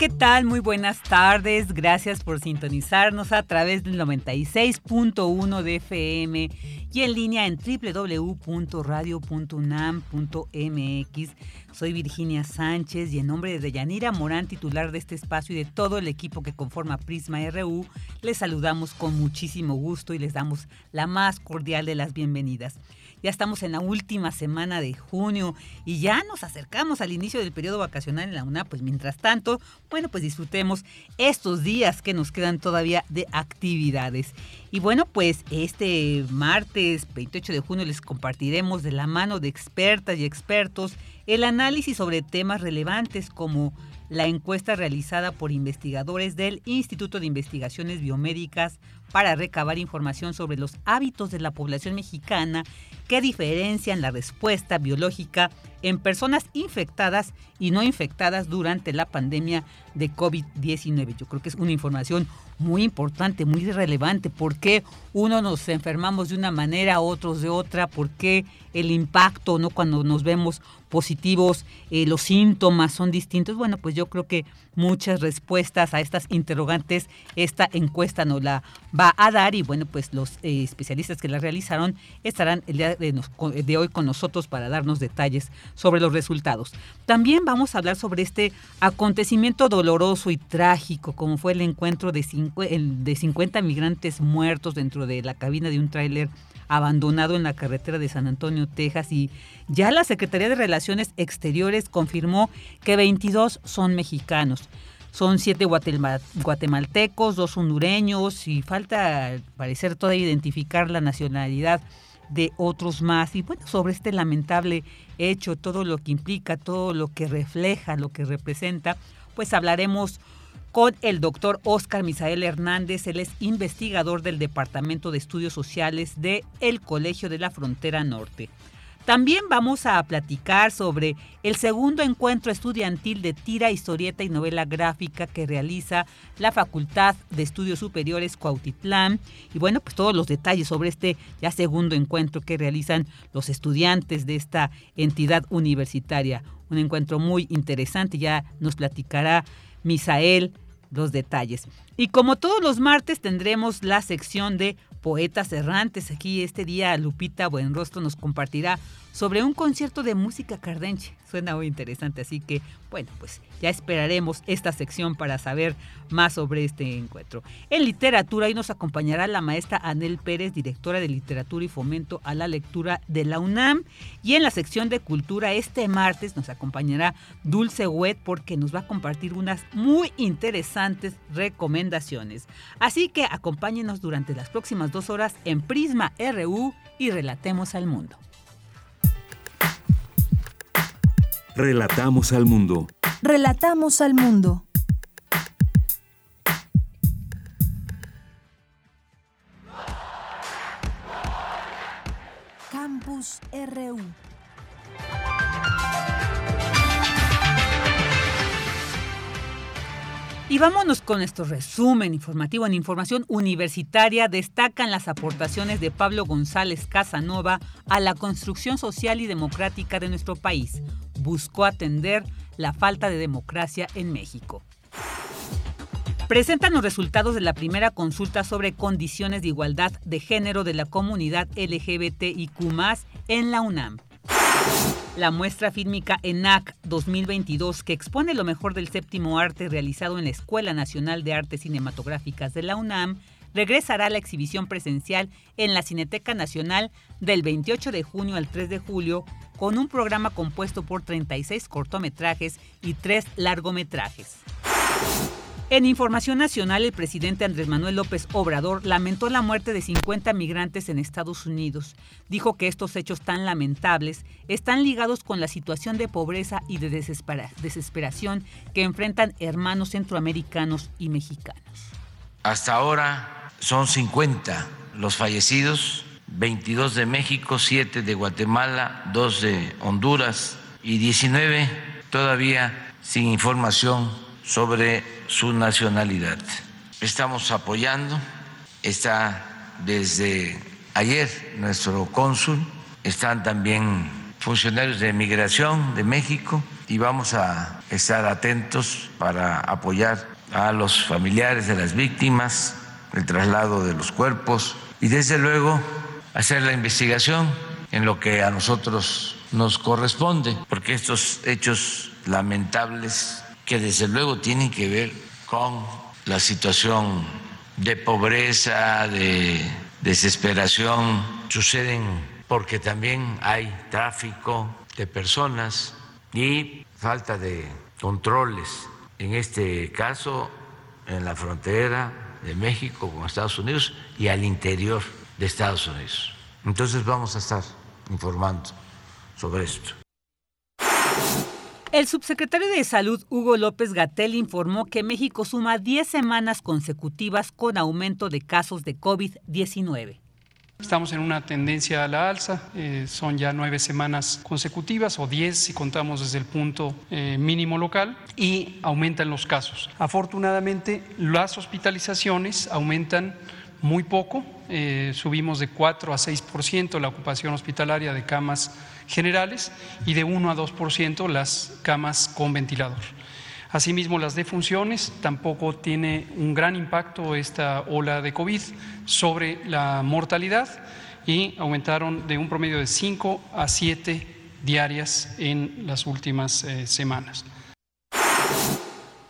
¿Qué tal? Muy buenas tardes. Gracias por sintonizarnos a través del 96.1 de FM y en línea en www.radio.unam.mx. Soy Virginia Sánchez y en nombre de Deyanira Morán, titular de este espacio y de todo el equipo que conforma Prisma RU, les saludamos con muchísimo gusto y les damos la más cordial de las bienvenidas. Ya estamos en la última semana de junio y ya nos acercamos al inicio del periodo vacacional en la UNA. Pues mientras tanto, bueno, pues disfrutemos estos días que nos quedan todavía de actividades. Y bueno, pues este martes 28 de junio les compartiremos de la mano de expertas y expertos el análisis sobre temas relevantes como la encuesta realizada por investigadores del Instituto de Investigaciones Biomédicas para recabar información sobre los hábitos de la población mexicana que diferencian la respuesta biológica en personas infectadas y no infectadas durante la pandemia de COVID-19. Yo creo que es una información muy importante, muy relevante, por qué uno nos enfermamos de una manera, otros de otra, por qué el impacto, ¿no? Cuando nos vemos positivos, eh, los síntomas son distintos. Bueno, pues yo creo que muchas respuestas a estas interrogantes esta encuesta nos la va a dar y bueno, pues los eh, especialistas que la realizaron estarán el día de, de, hoy con nosotros para darnos detalles sobre los resultados. También vamos a hablar sobre este acontecimiento doloroso y trágico como fue el encuentro de, de 50 migrantes muertos dentro de la cabina de un tráiler abandonado en la carretera de San Antonio, Texas, y ya la Secretaría de Relaciones Exteriores confirmó que 22 son mexicanos. Son siete guatemaltecos, dos hondureños y falta, al parecer, todavía identificar la nacionalidad de otros más. Y bueno, sobre este lamentable hecho, todo lo que implica, todo lo que refleja, lo que representa, pues hablaremos con el doctor Oscar Misael Hernández. Él es investigador del Departamento de Estudios Sociales de el Colegio de la Frontera Norte. También vamos a platicar sobre el segundo encuentro estudiantil de tira, historieta y novela gráfica que realiza la Facultad de Estudios Superiores Cuautitlán. Y bueno, pues todos los detalles sobre este ya segundo encuentro que realizan los estudiantes de esta entidad universitaria. Un encuentro muy interesante, ya nos platicará Misael los detalles. Y como todos los martes tendremos la sección de poetas errantes. Aquí este día Lupita Buenrostro nos compartirá sobre un concierto de música cardenche. Suena muy interesante, así que bueno, pues ya esperaremos esta sección para saber más sobre este encuentro. En literatura, hoy nos acompañará la maestra Anel Pérez, directora de literatura y fomento a la lectura de la UNAM. Y en la sección de cultura, este martes nos acompañará Dulce Wet porque nos va a compartir unas muy interesantes recomendaciones. Así que acompáñenos durante las próximas dos horas en Prisma RU y relatemos al mundo. Relatamos al mundo. Relatamos al mundo. Y vámonos con nuestro resumen informativo. En información universitaria destacan las aportaciones de Pablo González Casanova a la construcción social y democrática de nuestro país. Buscó atender la falta de democracia en México. Presentan los resultados de la primera consulta sobre condiciones de igualdad de género de la comunidad LGBTIQ en la UNAM. La muestra fílmica ENAC 2022, que expone lo mejor del séptimo arte realizado en la Escuela Nacional de Artes Cinematográficas de la UNAM, regresará a la exhibición presencial en la Cineteca Nacional del 28 de junio al 3 de julio con un programa compuesto por 36 cortometrajes y 3 largometrajes. En información nacional, el presidente Andrés Manuel López Obrador lamentó la muerte de 50 migrantes en Estados Unidos. Dijo que estos hechos tan lamentables están ligados con la situación de pobreza y de desesperación que enfrentan hermanos centroamericanos y mexicanos. Hasta ahora son 50 los fallecidos, 22 de México, 7 de Guatemala, 2 de Honduras y 19 todavía sin información sobre su nacionalidad. Estamos apoyando, está desde ayer nuestro cónsul, están también funcionarios de migración de México y vamos a estar atentos para apoyar a los familiares de las víctimas, el traslado de los cuerpos y desde luego hacer la investigación en lo que a nosotros nos corresponde, porque estos hechos lamentables que desde luego tienen que ver con la situación de pobreza, de desesperación, suceden porque también hay tráfico de personas y falta de controles, en este caso en la frontera de México con Estados Unidos y al interior de Estados Unidos. Entonces vamos a estar informando sobre esto. El subsecretario de Salud, Hugo López Gatel, informó que México suma 10 semanas consecutivas con aumento de casos de COVID-19. Estamos en una tendencia a la alza, eh, son ya nueve semanas consecutivas o diez si contamos desde el punto eh, mínimo local y aumentan los casos. Afortunadamente, las hospitalizaciones aumentan muy poco, eh, subimos de 4 a 6% la ocupación hospitalaria de camas generales y de 1 a 2% las camas con ventilador. Asimismo, las defunciones tampoco tiene un gran impacto esta ola de COVID sobre la mortalidad y aumentaron de un promedio de 5 a 7 diarias en las últimas eh, semanas.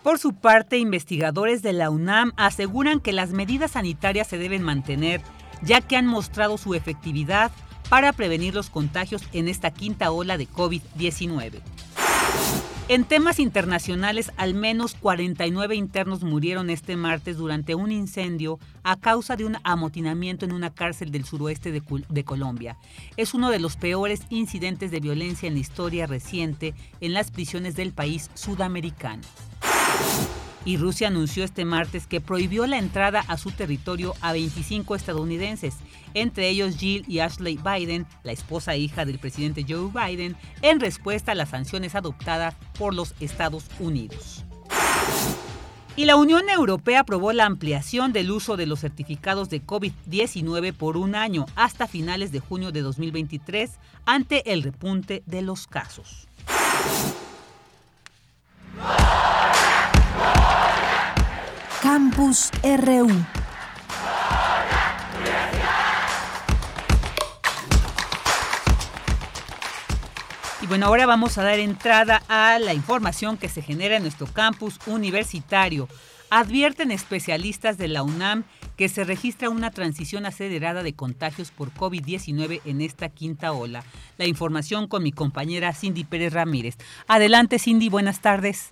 Por su parte, investigadores de la UNAM aseguran que las medidas sanitarias se deben mantener, ya que han mostrado su efectividad para prevenir los contagios en esta quinta ola de COVID-19. En temas internacionales, al menos 49 internos murieron este martes durante un incendio a causa de un amotinamiento en una cárcel del suroeste de, de, Colombia. Es uno de los peores incidentes de violencia en la historia reciente en las prisiones del país sudamericano. Y Rusia anunció este martes que prohibió la entrada a su territorio a 25 estadounidenses, entre ellos Jill y Ashley Biden, la esposa e hija del presidente Joe Biden, en respuesta a las sanciones adoptadas por los Estados Unidos. Y la Unión Europea aprobó la ampliación del uso de los certificados de COVID-19 por un año hasta finales de junio de 2023 ante el repunte de los casos. Campus RU. Y bueno, ahora vamos a dar entrada a la información que se genera en nuestro campus universitario. Advierten especialistas de la UNAM que se registra una transición acelerada de contagios por COVID-19 en esta quinta ola. La información con mi compañera Cindy Pérez Ramírez. Adelante, Cindy, buenas tardes.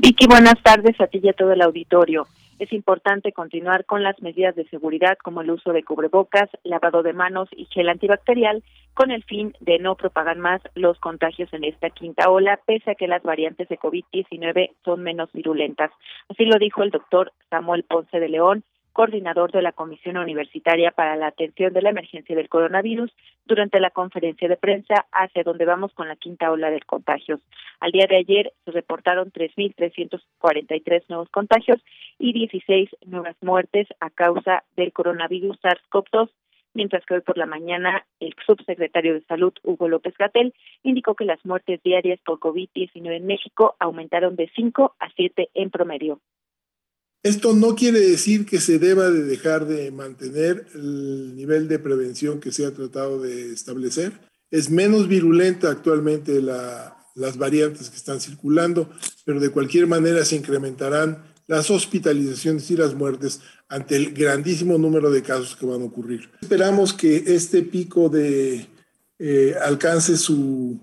Vicky, buenas tardes a ti y a todo el auditorio. Es importante continuar con las medidas de seguridad como el uso de cubrebocas, lavado de manos y gel antibacterial con el fin de no propagar más los contagios en esta quinta ola, pese a que las variantes de COVID-19 son menos virulentas. Así lo dijo el doctor Samuel Ponce de León, coordinador de la Comisión Universitaria para la Atención de la Emergencia del Coronavirus, durante la conferencia de prensa hacia donde vamos con la quinta ola de contagios. Al día de ayer se reportaron 3.343 nuevos contagios y 16 nuevas muertes a causa del coronavirus SARS-CoV-2 mientras que hoy por la mañana el subsecretario de Salud, Hugo López Gatel, indicó que las muertes diarias por COVID-19 en México aumentaron de 5 a 7 en promedio. Esto no quiere decir que se deba de dejar de mantener el nivel de prevención que se ha tratado de establecer. Es menos virulenta actualmente la, las variantes que están circulando, pero de cualquier manera se incrementarán las hospitalizaciones y las muertes ante el grandísimo número de casos que van a ocurrir. Esperamos que este pico de eh, alcance su,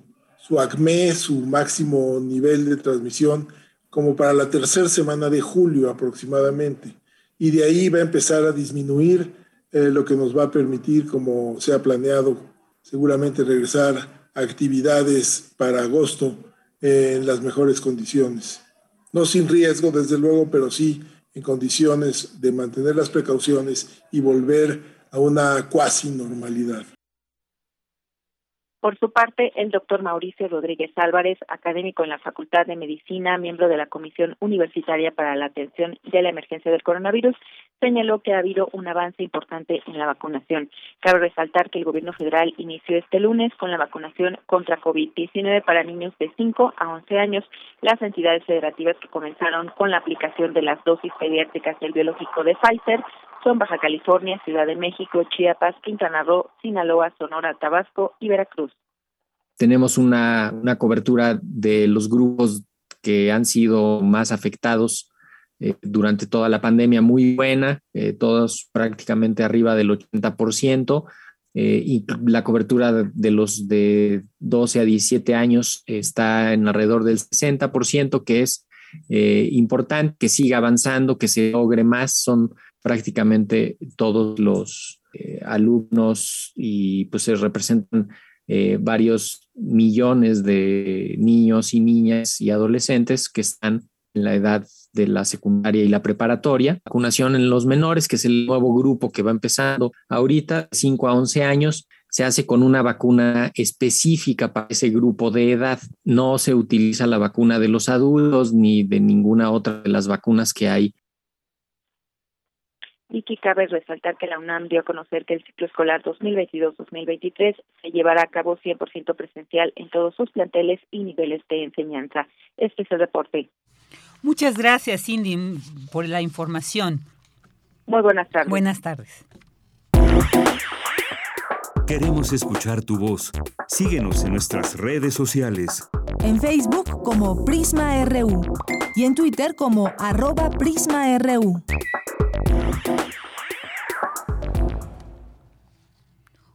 su acme, su máximo nivel de transmisión, como para la tercera semana de julio aproximadamente. Y de ahí va a empezar a disminuir, eh, lo que nos va a permitir, como se ha planeado, seguramente regresar a actividades para agosto en las mejores condiciones. No sin riesgo, desde luego, pero sí en condiciones de mantener las precauciones y volver a una cuasi normalidad. Por su parte, el doctor Mauricio Rodríguez Álvarez, académico en la Facultad de Medicina, miembro de la Comisión Universitaria para la Atención de la Emergencia del Coronavirus, señaló que ha habido un avance importante en la vacunación. Cabe resaltar que el gobierno federal inició este lunes con la vacunación contra COVID-19 para niños de 5 a 11 años. Las entidades federativas que comenzaron con la aplicación de las dosis pediátricas del biológico de Pfizer son Baja California, Ciudad de México, Chiapas, Quintana Roo, Sinaloa, Sonora, Tabasco y Veracruz. Tenemos una, una cobertura de los grupos que han sido más afectados eh, durante toda la pandemia muy buena, eh, todos prácticamente arriba del 80%, eh, y la cobertura de los de 12 a 17 años está en alrededor del 60%, que es importante que siga avanzando, que se logre más. Son prácticamente todos los eh, alumnos y pues se representan eh, varios millones de niños y niñas y adolescentes que están en la edad de la secundaria y la preparatoria. Vacunación en los menores, que es el nuevo grupo que va empezando ahorita, 5 a 11 años, se hace con una vacuna específica para ese grupo de edad. No se utiliza la vacuna de los adultos ni de ninguna otra de las vacunas que hay y que cabe resaltar que la UNAM dio a conocer que el ciclo escolar 2022-2023 se llevará a cabo 100% presencial en todos sus planteles y niveles de enseñanza. Este es el reporte. Muchas gracias, Cindy, por la información. Muy buenas tardes. Buenas tardes. Queremos escuchar tu voz. Síguenos en nuestras redes sociales. En Facebook como Prisma RU y en Twitter como arroba PrismaRU.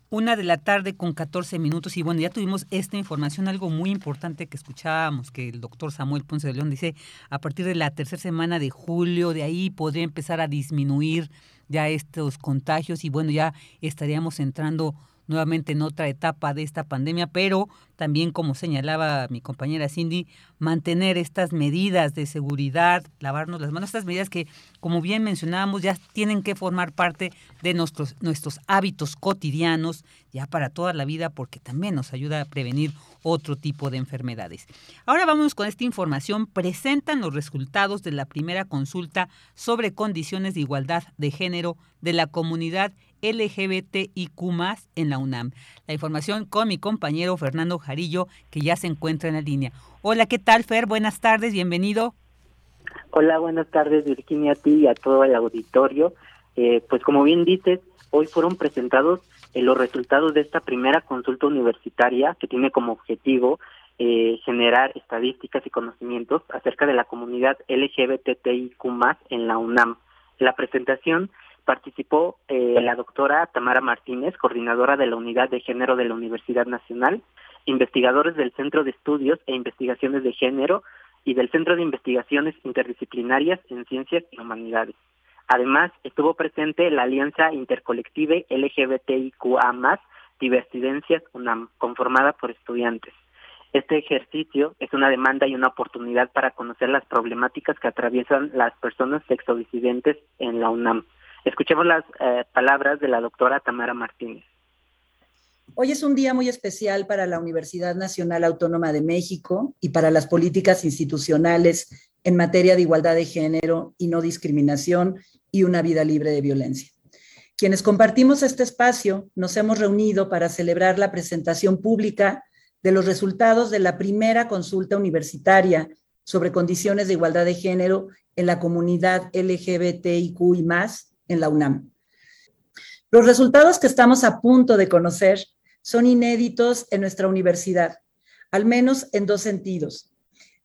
Una de la tarde con 14 minutos y bueno, ya tuvimos esta información, algo muy importante que escuchábamos, que el doctor Samuel Ponce de León dice, a partir de la tercera semana de julio, de ahí podría empezar a disminuir ya estos contagios y bueno, ya estaríamos entrando nuevamente en otra etapa de esta pandemia, pero también, como señalaba mi compañera Cindy, mantener estas medidas de seguridad, lavarnos las manos, estas medidas que, como bien mencionábamos, ya tienen que formar parte de nuestros, nuestros hábitos cotidianos, ya para toda la vida, porque también nos ayuda a prevenir otro tipo de enfermedades. Ahora vamos con esta información. Presentan los resultados de la primera consulta sobre condiciones de igualdad de género de la comunidad LGBTIQ en la UNAM. La información con mi compañero Fernando Jarillo, que ya se encuentra en la línea. Hola, ¿qué tal, Fer? Buenas tardes, bienvenido. Hola, buenas tardes, Virginia, a ti y a todo el auditorio. Eh, pues como bien dices, hoy fueron presentados eh, los resultados de esta primera consulta universitaria que tiene como objetivo eh, generar estadísticas y conocimientos acerca de la comunidad LGBTIQ en la UNAM. La presentación participó eh, la doctora Tamara Martínez, coordinadora de la Unidad de Género de la Universidad Nacional, investigadores del Centro de Estudios e Investigaciones de Género y del Centro de Investigaciones Interdisciplinarias en Ciencias y Humanidades. Además, estuvo presente la Alianza Intercolective LGBTIQA+, Diversidencias UNAM, conformada por estudiantes. Este ejercicio es una demanda y una oportunidad para conocer las problemáticas que atraviesan las personas sexodisidentes en la UNAM. Escuchemos las eh, palabras de la doctora Tamara Martínez. Hoy es un día muy especial para la Universidad Nacional Autónoma de México y para las políticas institucionales en materia de igualdad de género y no discriminación y una vida libre de violencia. Quienes compartimos este espacio nos hemos reunido para celebrar la presentación pública de los resultados de la primera consulta universitaria sobre condiciones de igualdad de género en la comunidad LGBTIQ y más en la UNAM. Los resultados que estamos a punto de conocer son inéditos en nuestra universidad, al menos en dos sentidos.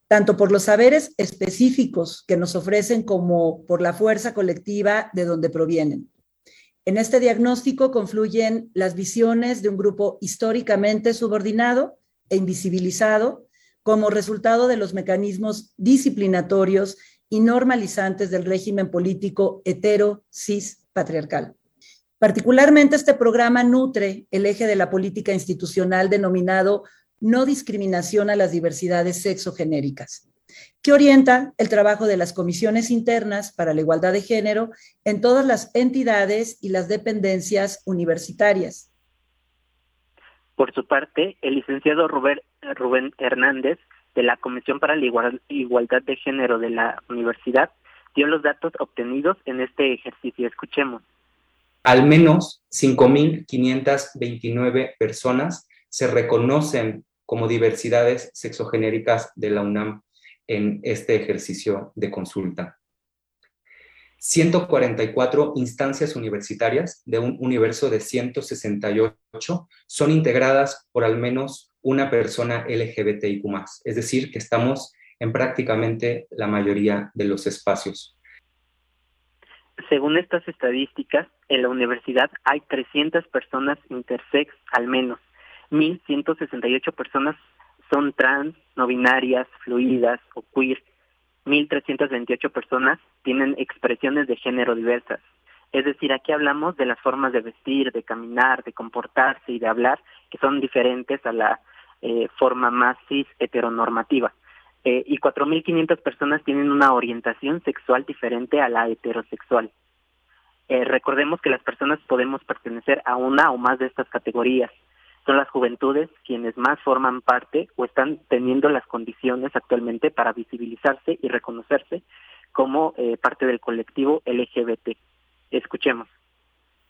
tanto por los saberes específicos que nos ofrecen como por la fuerza colectiva de donde provienen. En este diagnóstico confluyen las visiones de un grupo históricamente subordinado e invisibilizado como resultado de los mecanismos disciplinatorios y normalizantes del régimen político hetero cis patriarcal. Particularmente este programa nutre el eje de la política institucional denominado no discriminación a las diversidades sexogenéricas, que orienta el trabajo de las comisiones internas para la igualdad de género en todas las entidades y las dependencias universitarias. Por su parte, el licenciado Rubén, Rubén Hernández, de la Comisión para la Igualdad de Género de la Universidad, dio los datos obtenidos en este ejercicio. Escuchemos. Al menos 5.529 personas se reconocen como diversidades sexogenéricas de la UNAM en este ejercicio de consulta. 144 instancias universitarias de un universo de 168 son integradas por al menos una persona LGBTIQ, es decir, que estamos en prácticamente la mayoría de los espacios. Según estas estadísticas, en la universidad hay 300 personas intersex al menos, 1.168 personas son trans, no binarias, fluidas o queer. 1.328 personas tienen expresiones de género diversas. Es decir, aquí hablamos de las formas de vestir, de caminar, de comportarse y de hablar que son diferentes a la eh, forma más cis heteronormativa. Eh, y 4.500 personas tienen una orientación sexual diferente a la heterosexual. Eh, recordemos que las personas podemos pertenecer a una o más de estas categorías son las juventudes quienes más forman parte o están teniendo las condiciones actualmente para visibilizarse y reconocerse como eh, parte del colectivo LGBT. Escuchemos.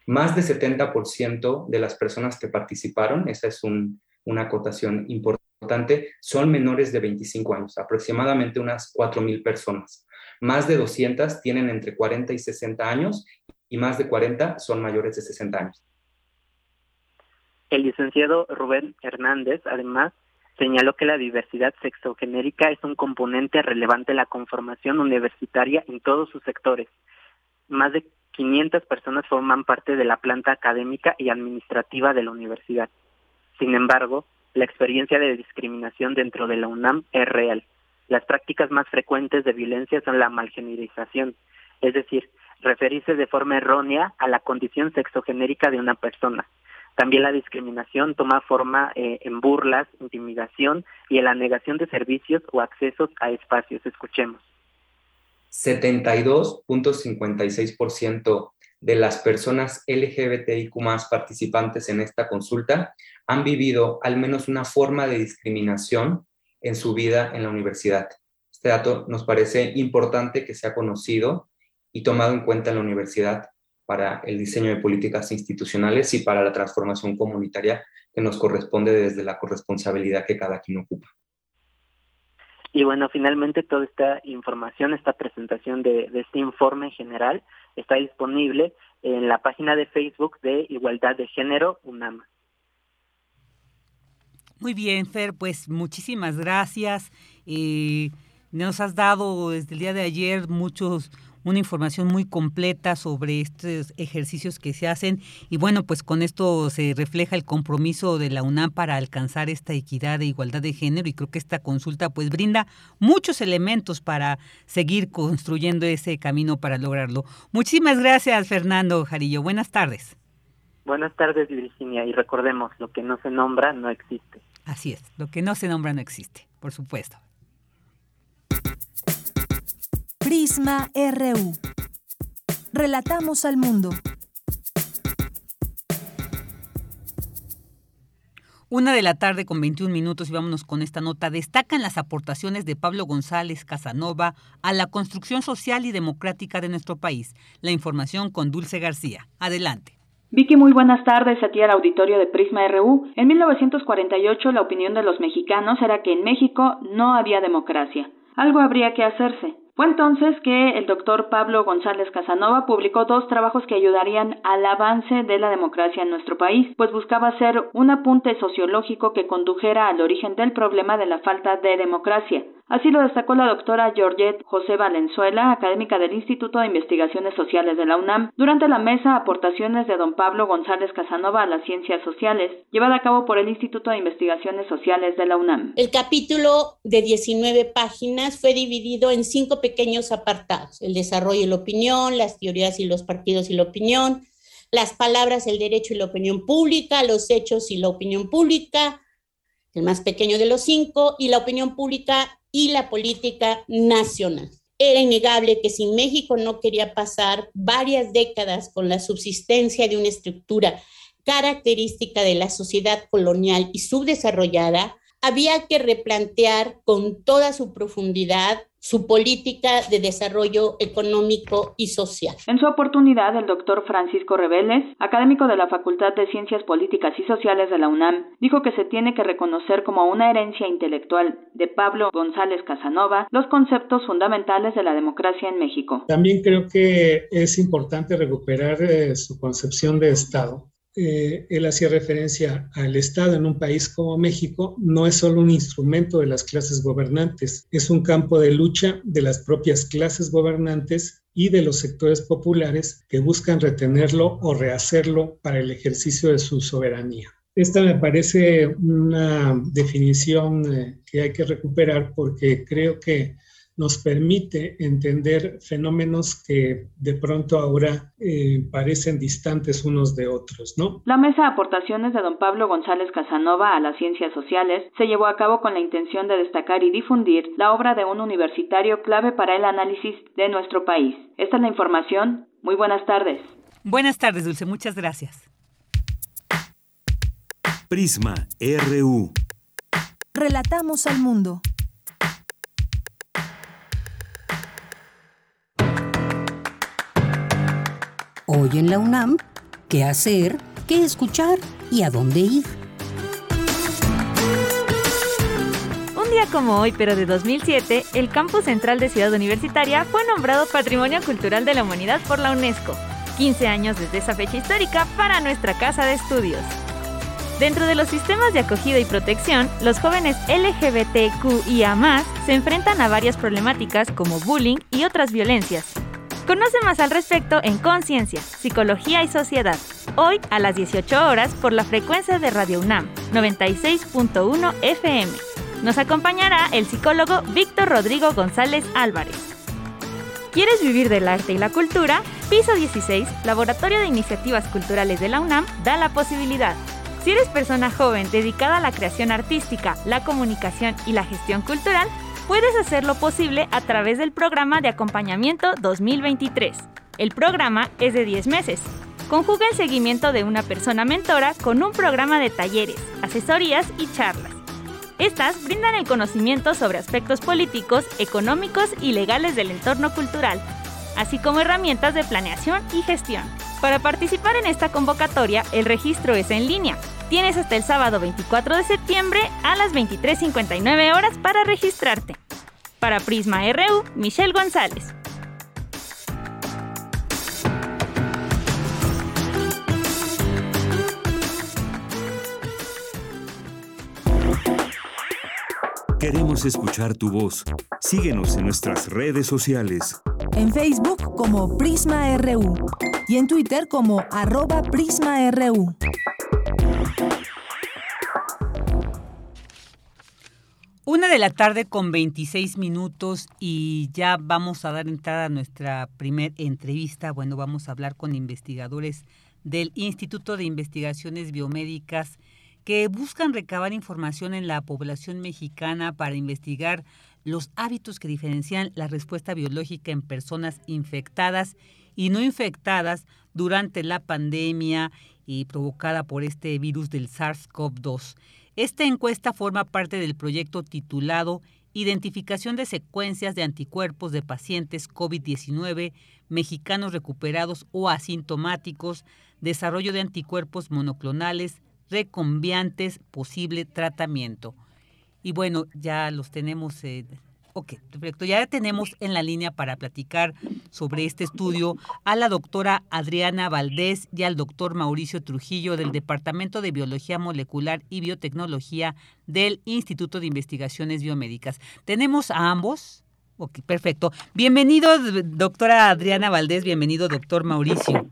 Más de 70% de las personas que participaron, esa es una acotación importante, son menores de 25 años, aproximadamente unas 4.000 personas. Más de 200 tienen entre 40 y 60 años y más de 40 son mayores de 60 años. El licenciado Rubén Hernández, además, señaló que la diversidad sexogenérica es un componente relevante de la conformación universitaria en todos sus sectores. Más de 500 personas forman parte de la planta académica y administrativa de la universidad. Sin embargo, la experiencia de discriminación dentro de la UNAM es real. Las prácticas más frecuentes de violencia son la malgenerización, es decir, referirse de forma errónea a la condición sexogenérica de una persona, también la discriminación toma forma eh, en burlas, intimidación y en la negación de servicios o accesos a espacios. Escuchemos. 72.56% de las personas LGBTIQ participantes en esta consulta han vivido al menos una forma de discriminación en su vida en la universidad. Este dato nos parece importante que sea conocido y tomado en cuenta en la universidad para el diseño de políticas institucionales y para la transformación comunitaria que nos corresponde desde la corresponsabilidad que cada quien ocupa. Y bueno, finalmente toda esta información, esta presentación de, este informe general está disponible en la página de Facebook de Igualdad de Género UNAM. Muy bien, Fer, pues muchísimas gracias. Eh, nos has dado desde el día de ayer muchos una información muy completa sobre estos ejercicios que se hacen y bueno, pues con esto se refleja el compromiso de la UNAM para alcanzar esta equidad e igualdad de género y creo que esta consulta pues brinda muchos elementos para seguir construyendo ese camino para lograrlo. Muchísimas gracias, Fernando Jarillo. Buenas tardes. Buenas tardes, Virginia, y recordemos, lo que no se nombra no existe. Así es, lo que no se nombra no existe, por supuesto. Prisma RU. Relatamos al mundo. Una de la tarde con 21 minutos y vámonos con esta nota. Destacan las aportaciones de Pablo González Casanova a la construcción social y democrática de nuestro país. La información con Dulce García. Adelante. Vicky, muy buenas tardes a ti al auditorio de Prisma RU. En 1948 la opinión de los mexicanos era que en México no había democracia. Algo habría que hacerse. Fue entonces que el doctor Pablo González Casanova publicó dos trabajos que ayudarían al avance de la democracia en nuestro país, pues buscaba hacer un apunte sociológico que condujera al origen del problema de la falta de democracia. Así lo destacó la doctora Georgette José Valenzuela, académica del Instituto de Investigaciones Sociales de la UNAM, durante la mesa Aportaciones de don Pablo González Casanova a las Ciencias Sociales, llevada a cabo por el Instituto de Investigaciones Sociales de la UNAM. El capítulo de 19 páginas fue dividido en cinco pequeños apartados, el desarrollo y la opinión, las teorías y los partidos y la opinión, las palabras, el derecho y la opinión pública, los hechos y la opinión pública, el más pequeño de los cinco, y la opinión pública y la política nacional. Era innegable que si México no quería pasar varias décadas con la subsistencia de una estructura característica de la sociedad colonial y subdesarrollada, había que replantear con toda su profundidad su política de desarrollo económico y social. En su oportunidad, el doctor Francisco Reveles, académico de la Facultad de Ciencias Políticas y Sociales de la UNAM, dijo que se tiene que reconocer como una herencia intelectual de Pablo González Casanova los conceptos fundamentales de la democracia en México. También creo que es importante recuperar eh, su concepción de Estado eh, él hacía referencia al Estado en un país como México, no es solo un instrumento de las clases gobernantes, es un campo de lucha de las propias clases gobernantes y de los sectores populares que buscan retenerlo o rehacerlo para el ejercicio de su soberanía. Esta me parece una definición eh, que hay que recuperar porque creo que nos permite entender fenómenos que de pronto ahora eh, parecen distantes unos de otros, ¿no? La mesa de aportaciones de don Pablo González Casanova a las ciencias sociales se llevó a cabo con la intención de destacar y difundir la obra de un universitario clave para el análisis de nuestro país. Esta es la información. Muy buenas tardes. Buenas tardes, Dulce. Muchas gracias. Prisma RU. Relatamos al mundo. Hoy en la UNAM, ¿qué hacer? ¿Qué escuchar? ¿Y a dónde ir? Un día como hoy, pero de 2007, el campus central de Ciudad Universitaria fue nombrado Patrimonio Cultural de la Humanidad por la UNESCO. 15 años desde esa fecha histórica para nuestra casa de estudios. Dentro de los sistemas de acogida y protección, los jóvenes LGBTQIA se enfrentan a varias problemáticas como bullying y otras violencias, Conoce más al respecto en Conciencia, Psicología y Sociedad, hoy a las 18 horas por la frecuencia de Radio UNAM 96.1 FM. Nos acompañará el psicólogo Víctor Rodrigo González Álvarez. ¿Quieres vivir del arte y la cultura? Piso 16, Laboratorio de Iniciativas Culturales de la UNAM, da la posibilidad. Si eres persona joven dedicada a la creación artística, la comunicación y la gestión cultural, puedes hacerlo posible a través del programa de acompañamiento 2023. El programa es de 10 meses. Conjuga el seguimiento de una persona mentora con un programa de talleres, asesorías y charlas. Estas brindan el conocimiento sobre aspectos políticos, económicos y legales del entorno cultural, así como herramientas de planeación y gestión. Para participar en esta convocatoria, el registro es en línea Tienes hasta el sábado 24 de septiembre a las 23.59 horas para registrarte. Para Prisma RU, Michelle González. Queremos escuchar tu voz. Síguenos en nuestras redes sociales. En Facebook como Prisma RU y en Twitter como arroba PrismaRU. Una de la tarde con 26 minutos y ya vamos a dar entrada a nuestra primer entrevista. Bueno, vamos a hablar con investigadores del Instituto de Investigaciones Biomédicas que buscan recabar información en la población mexicana para investigar los hábitos que diferencian la respuesta biológica en personas infectadas y no infectadas durante la pandemia y provocada por este virus del SARS-CoV-2. Esta encuesta forma parte del proyecto titulado Identificación de secuencias de anticuerpos de pacientes COVID-19 mexicanos recuperados o asintomáticos, desarrollo de anticuerpos monoclonales, recombiantes, posible tratamiento. Y bueno, ya los tenemos eh, Ok, perfecto. Ya tenemos en la línea para platicar sobre este estudio a la doctora Adriana Valdés y al doctor Mauricio Trujillo del Departamento de Biología Molecular y Biotecnología del Instituto de Investigaciones Biomédicas. Tenemos a ambos. Ok, perfecto. Bienvenido, doctora Adriana Valdés, bienvenido, doctor Mauricio.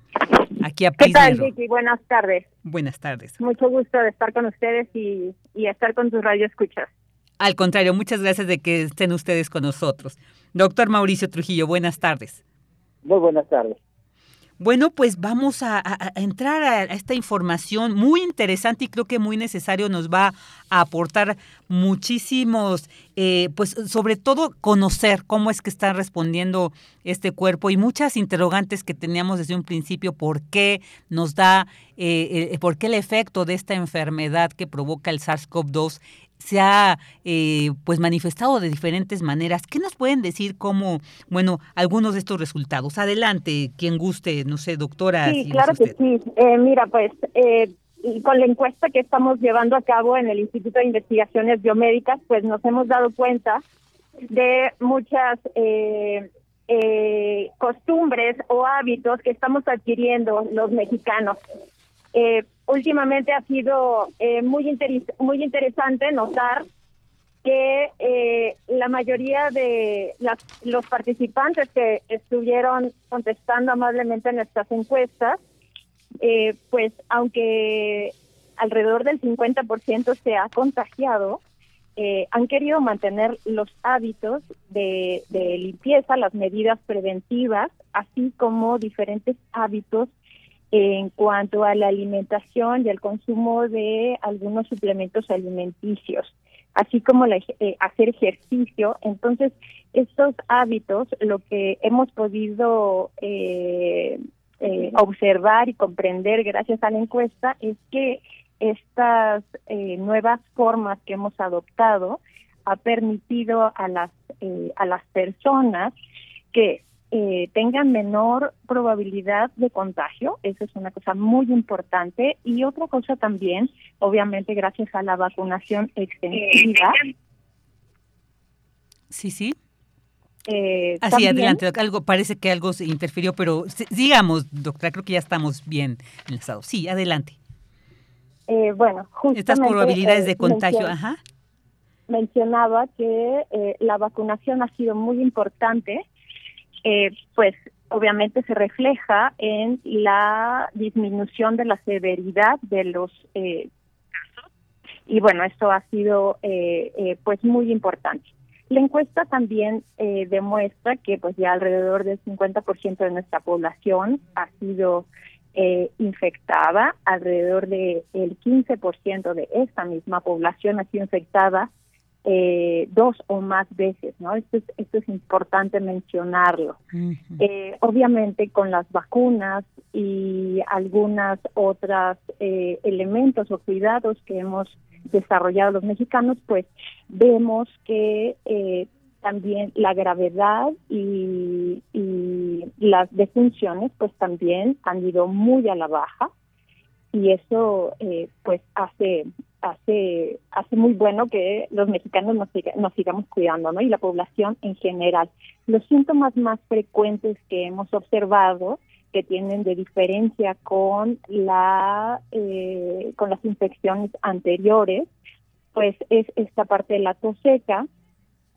Aquí a ¿Qué tal, Vicky? Buenas tardes. Buenas tardes. Mucho gusto de estar con ustedes y, y estar con tus radioescuchas. Al contrario, muchas gracias de que estén ustedes con nosotros. Doctor Mauricio Trujillo, buenas tardes. Muy buenas tardes. Bueno, pues vamos a, entrar a, esta información muy interesante y creo que muy necesario nos va a aportar muchísimos, eh, pues sobre todo conocer cómo es que está respondiendo este cuerpo y muchas interrogantes que teníamos desde un principio, por qué nos da, eh, eh, por qué el efecto de esta enfermedad que provoca el SARS-CoV-2 se ha eh, pues manifestado de diferentes maneras. ¿Qué nos pueden decir como, bueno, algunos de estos resultados? Adelante, quien guste, no sé, doctora. Sí, claro que sí. Eh, mira, pues eh, con la encuesta que estamos llevando a cabo en el Instituto de Investigaciones Biomédicas, pues nos hemos dado cuenta de muchas costumbres o hábitos que estamos adquiriendo los mexicanos. Eh, últimamente ha sido eh, muy, muy interesante notar que eh, la mayoría de los participantes que estuvieron contestando amablemente en nuestras encuestas, eh, pues aunque alrededor del 50% se ha contagiado, han querido mantener los hábitos de, de limpieza, las medidas preventivas, así como diferentes hábitos en cuanto a la alimentación y el consumo de algunos suplementos alimenticios, así como la, eh, hacer ejercicio. Entonces, estos hábitos, lo que hemos podido eh, eh, observar y comprender gracias a la encuesta es que estas nuevas formas que hemos adoptado ha permitido a las a las personas que eh, tengan menor probabilidad de contagio, eso es una cosa muy importante. Y otra cosa también, obviamente gracias a la vacunación extensiva. Sí, sí. Eh, Así, adelante, algo, parece que algo se interfirió, pero digamos, doctora, creo que ya estamos bien enlazados. Sí, adelante. Eh, bueno, justamente, Estas probabilidades de contagio, ajá. Mencionaba que la vacunación ha sido muy importante eh, pues obviamente se refleja en la disminución de la severidad de los eh, casos. Y bueno esto ha sido eh, pues muy importante. La encuesta también demuestra que pues ya alrededor del 50% de nuestra población ha sido infectada. Alrededor del el 15% de esta misma población ha sido infectada eh, dos o más veces, ¿no? Esto es, esto es importante mencionarlo. eh, obviamente con las vacunas y algunas otras eh, elementos o cuidados que hemos desarrollado los mexicanos, pues vemos que eh, también la gravedad y, y las defunciones pues también han ido muy a la baja y eso eh, pues hace hace hace muy bueno que los mexicanos nos, nos sigamos cuidando no y la población en general los síntomas más frecuentes que hemos observado que tienen de diferencia con la eh, con las infecciones anteriores pues es esta parte de la tos seca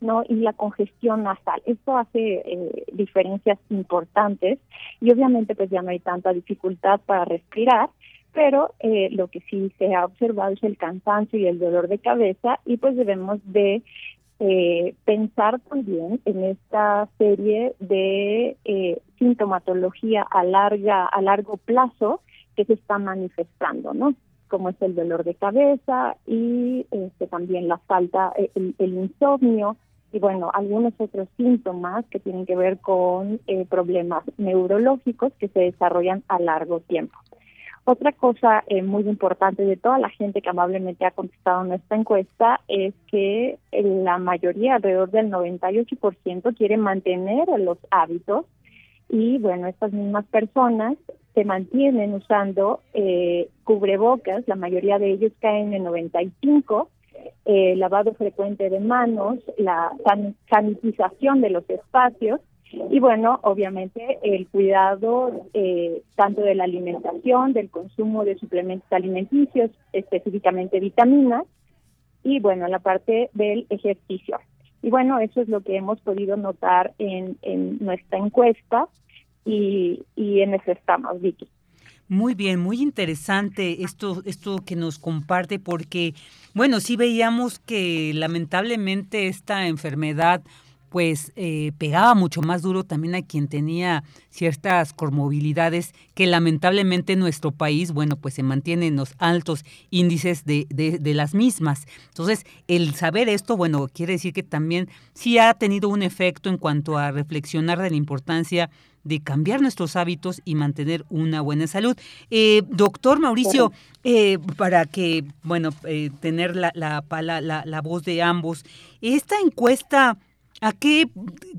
¿no? y la congestión nasal. Esto hace eh, diferencias importantes y obviamente pues ya no hay tanta dificultad para respirar pero eh, lo que sí se ha observado es el cansancio y el dolor de cabeza y pues debemos de eh, pensar también en esta serie de eh, sintomatología a larga a largo plazo que se está manifestando, ¿no? Como es el dolor de cabeza y este, también la falta, el, el insomnio y bueno, algunos otros síntomas que tienen que ver con problemas neurológicos que se desarrollan a largo tiempo. Otra cosa eh, muy importante de toda la gente que amablemente ha contestado en esta encuesta es que la mayoría, alrededor del 98%, quiere mantener los hábitos y bueno, estas mismas personas se mantienen usando eh, cubrebocas, la mayoría de ellos caen en 95 eh, lavado frecuente de manos, la sanitización de los espacios y bueno, obviamente el cuidado eh, tanto de la alimentación, del consumo de suplementos alimenticios, específicamente vitaminas, y bueno, la parte del ejercicio. Y bueno, eso es lo que hemos podido notar en, en nuestra encuesta y, y en eso estamos, Vicky. Muy bien, muy interesante esto, esto que nos comparte porque, bueno, sí veíamos que lamentablemente esta enfermedad pues eh, pegaba mucho más duro también a quien tenía ciertas comorbilidades que lamentablemente en nuestro país, bueno, pues se mantienen los altos índices de, de, las mismas. Entonces, el saber esto, bueno, quiere decir que también sí ha tenido un efecto en cuanto a reflexionar de la importancia de cambiar nuestros hábitos y mantener una buena salud. Eh, doctor Mauricio, eh, para que, bueno, tener la, la, la, la voz de ambos, esta encuesta ¿A qué,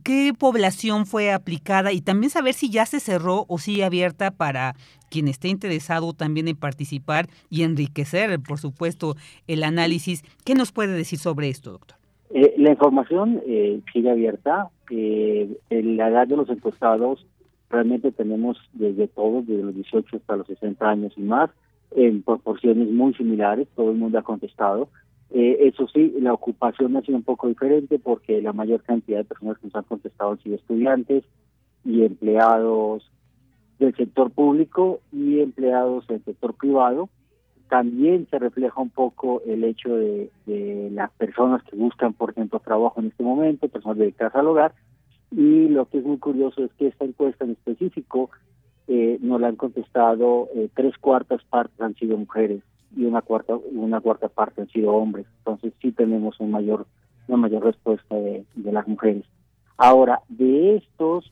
qué población fue aplicada? Y también saber si ya se cerró o sigue abierta para quien esté interesado también en participar y enriquecer, por supuesto, el análisis. ¿Qué nos puede decir sobre esto, doctor? Eh, la información eh, sigue abierta. Eh, la edad de los encuestados realmente tenemos desde todos, desde los 18 hasta los 60 años y más, en proporciones muy similares. Todo el mundo ha contestado. Eh, eso sí, la ocupación ha sido un poco diferente porque la mayor cantidad de personas que nos han contestado han sido estudiantes y empleados del sector público y empleados del sector privado. También se refleja un poco el hecho de, las personas que buscan, por ejemplo, trabajo en este momento, personas dedicadas al hogar. Y lo que es muy curioso es que esta encuesta en específico eh, nos la han contestado eh, tres cuartas partes han sido mujeres y una cuarta una cuarta parte han sido hombres entonces sí tenemos un mayor una mayor respuesta de, las mujeres ahora de estos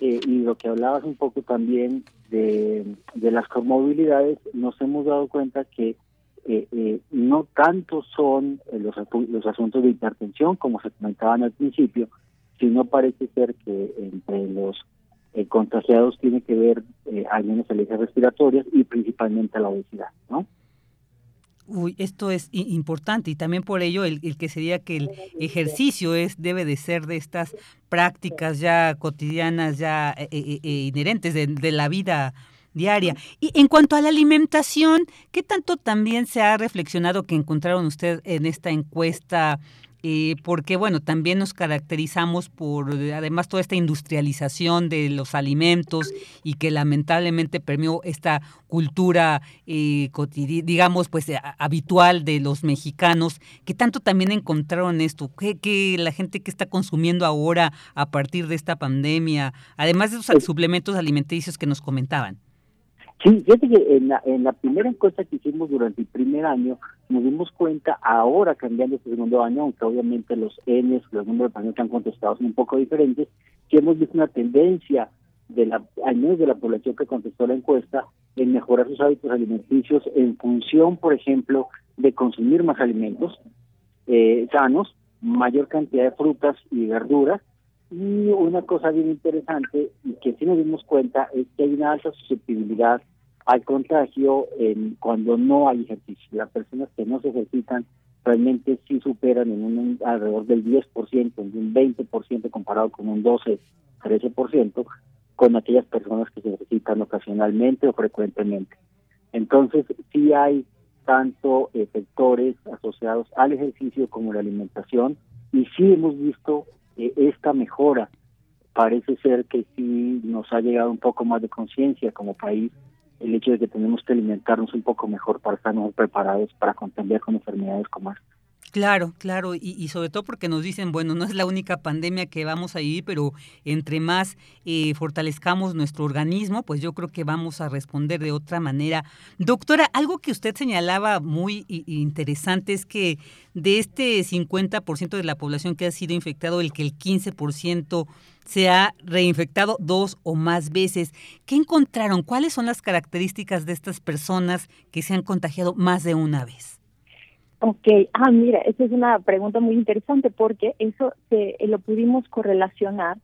eh, y lo que hablabas un poco también de, de las comorbilidades nos hemos dado cuenta que eh, eh, no tanto son los, los asuntos de hipertensión como se comentaban al principio sino parece ser que entre los contagiados tiene que ver al menos alergias respiratorias y principalmente la obesidad, ¿no? Uy, esto es importante y también por ello el, que sería que el ejercicio es debe de ser de estas prácticas ya cotidianas, ya eh, eh, eh, inherentes de, de, la vida diaria. Y en cuanto a la alimentación, ¿qué tanto también se ha reflexionado que encontraron usted en esta encuesta eh, porque bueno, también nos caracterizamos por además toda esta industrialización de los alimentos y que lamentablemente permeó esta cultura eh, digamos, pues eh, habitual de los mexicanos, que tanto también encontraron esto, que, que la gente que está consumiendo ahora a partir de esta pandemia, además de esos suplementos alimenticios que nos comentaban. Sí, fíjate que en la, en la primera encuesta que hicimos durante el primer año, nos dimos cuenta, ahora cambiando este segundo año, aunque obviamente los N, los números de paneles que han contestado son un poco diferentes, que hemos visto una tendencia de la, al de la población que contestó la encuesta, en mejorar sus hábitos alimenticios en función, por ejemplo, de consumir más alimentos eh, sanos, mayor cantidad de frutas y verduras, y una cosa bien interesante y que sí nos dimos cuenta es que hay una alta susceptibilidad al contagio en, cuando no hay ejercicio. Las personas que no se ejercitan realmente sí superan en un alrededor del 10%, en un 20% comparado con un 12, 13% con aquellas personas que se ejercitan ocasionalmente o frecuentemente. Entonces, sí hay tanto efectores asociados al ejercicio como la alimentación y sí hemos visto eh, esta mejora. Parece ser que sí nos ha llegado un poco más de conciencia como país el hecho de que tenemos que alimentarnos un poco mejor para estar mejor preparados para contender con enfermedades como esta. Claro, claro, y, sobre todo porque nos dicen, bueno, no es la única pandemia que vamos a vivir, pero entre más eh, fortalezcamos nuestro organismo, pues yo creo que vamos a responder de otra manera. Doctora, algo que usted señalaba muy interesante es que de este 50% de la población que ha sido infectado, el que el 15% se ha reinfectado dos o más veces. ¿Qué encontraron? ¿Cuáles son las características de estas personas que se han contagiado más de una vez? Ok, ah, mira, esa es una pregunta muy interesante porque eso se, eh, lo pudimos correlacionar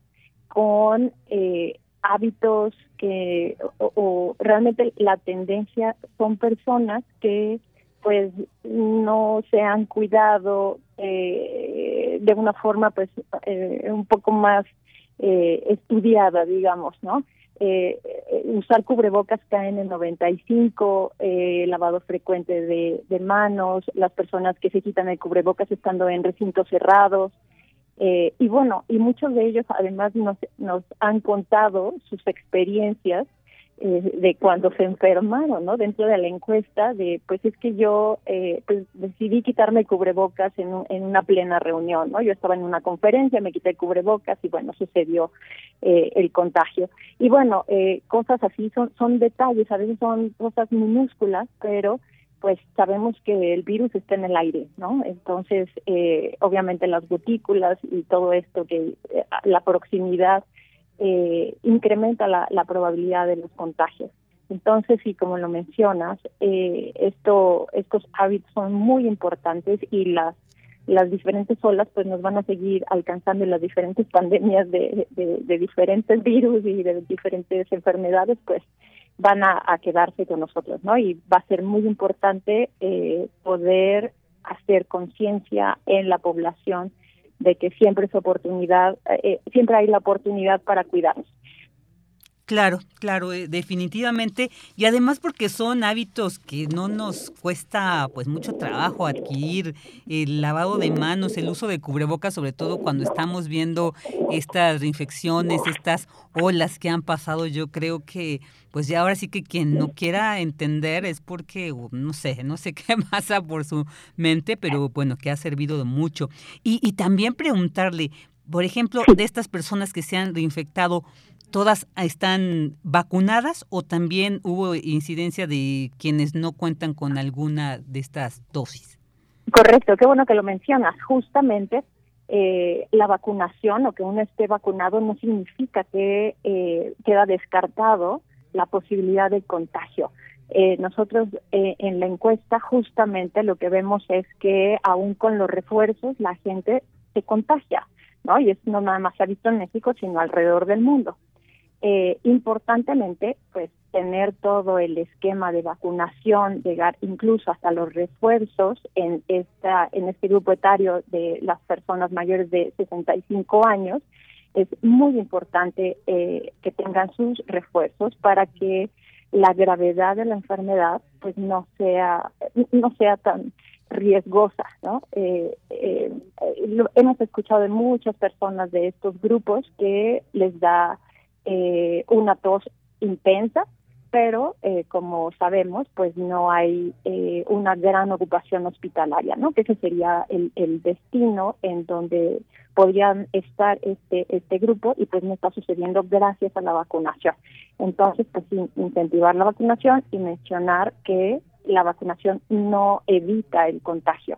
con eh, hábitos que, o, realmente la tendencia son personas que pues no se han cuidado eh, de una forma pues eh, un poco más eh, estudiada, digamos, ¿no? Eh, usar cubrebocas caen en 95, eh, lavado frecuente de, de, manos, las personas que se quitan el cubrebocas estando en recintos cerrados. Eh, y bueno, y muchos de ellos además nos, nos han contado sus experiencias eh, de cuando se enfermaron, ¿no? Dentro de la encuesta de, pues es que yo eh, pues decidí quitarme cubrebocas en, en una plena reunión, ¿no? Yo estaba en una conferencia, me quité el cubrebocas y bueno, sucedió eh, el contagio. Y bueno, eh, cosas así son, son detalles, a veces son cosas minúsculas, pero pues sabemos que el virus está en el aire, ¿no? Entonces, eh, obviamente las gotículas y todo esto, que eh, la proximidad eh, incrementa la, probabilidad de los contagios. Entonces, sí, como lo mencionas, eh, esto, estos hábitos son muy importantes y las las diferentes olas pues nos van a seguir alcanzando las diferentes pandemias de, de, de diferentes virus y de diferentes enfermedades pues van a, a, quedarse con nosotros, ¿no? Y va a ser muy importante eh, poder hacer conciencia en la población de que siempre es oportunidad, eh, siempre hay la oportunidad para cuidarnos. Claro, claro, eh, definitivamente. Y además porque son hábitos que no nos cuesta pues mucho trabajo adquirir. El lavado de manos, el uso de cubrebocas, sobre todo cuando estamos viendo estas reinfecciones, estas olas que han pasado, yo creo que pues ya ahora sí que quien no quiera entender es porque, no sé, no sé qué pasa por su mente, pero bueno, que ha servido de mucho. Y, y también preguntarle, por ejemplo, de estas personas que se han reinfectado, ¿Todas están vacunadas o también hubo incidencia de quienes no cuentan con alguna de estas dosis? Correcto, qué bueno que lo mencionas. Justamente eh, la vacunación o que uno esté vacunado no significa que eh, queda descartado la posibilidad de contagio. Eh, nosotros eh, en la encuesta justamente lo que vemos es que aún con los refuerzos la gente se contagia, ¿no? Y eso no nada más se ha visto en México, sino alrededor del mundo eh, importantemente, pues tener todo el esquema de vacunación, llegar incluso hasta los refuerzos en esta en este grupo etario de las personas mayores de 65 años, es muy importante eh, que tengan sus refuerzos para que la gravedad de la enfermedad pues no sea no sea tan riesgosa, ¿no? Eh, eh, hemos escuchado de muchas personas de estos grupos que les da eh, una tos intensa, pero eh, como sabemos, pues no hay eh, una gran ocupación hospitalaria, ¿no? Que ese sería el, el destino en donde podrían estar este este grupo y pues no está sucediendo gracias a la vacunación. Entonces, pues incentivar la vacunación y mencionar que la vacunación no evita el contagio.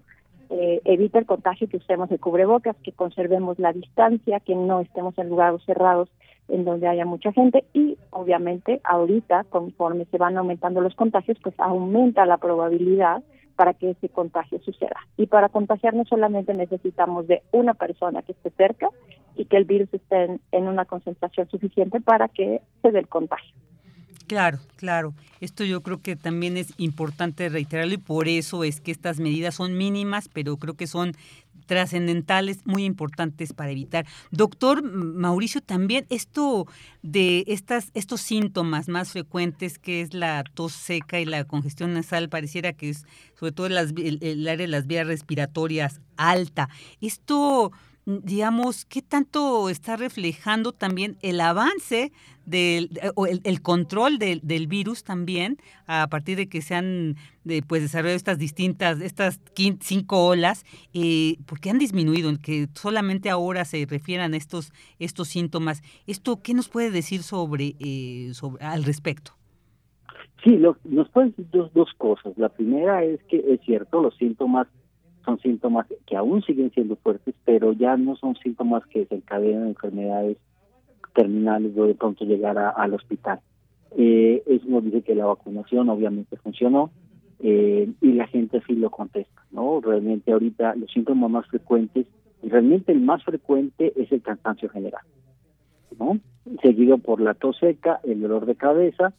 Eh, evita el contagio que usemos el cubrebocas, que conservemos la distancia, que no estemos en lugares cerrados en donde haya mucha gente y obviamente ahorita conforme se van aumentando los contagios pues aumenta la probabilidad para que ese contagio suceda. Y para contagiarnos solamente necesitamos de una persona que esté cerca y que el virus esté en, en una concentración suficiente para que se dé el contagio. Claro, claro. Esto yo creo que también es importante reiterarlo y por eso es que estas medidas son mínimas, pero creo que son trascendentales, muy importantes para evitar. Doctor Mauricio, también esto de estas, estos síntomas más frecuentes que es la tos seca y la congestión nasal, pareciera que es sobre todo el, el área de las vías respiratorias alta. Esto digamos, ¿qué tanto está reflejando también el avance del, o el, control del, del, virus también a partir de que se han de, pues, desarrollado estas distintas, estas cinco olas, eh, porque han disminuido, en que solamente ahora se refieran estos, estos síntomas. ¿Esto qué nos puede decir sobre, eh, sobre al respecto? Sí, lo, nos pueden decir dos, dos cosas. La primera es que es cierto, los síntomas son síntomas que aún siguen siendo fuertes, pero ya no son síntomas que se encadenan enfermedades terminales o de pronto llegar a, al hospital. Eh, eso nos dice que la vacunación obviamente funcionó eh, y la gente sí lo contesta, ¿no? Realmente ahorita los síntomas más frecuentes, realmente el más frecuente es el cansancio general, ¿no? Seguido por la tos seca, el dolor de cabeza,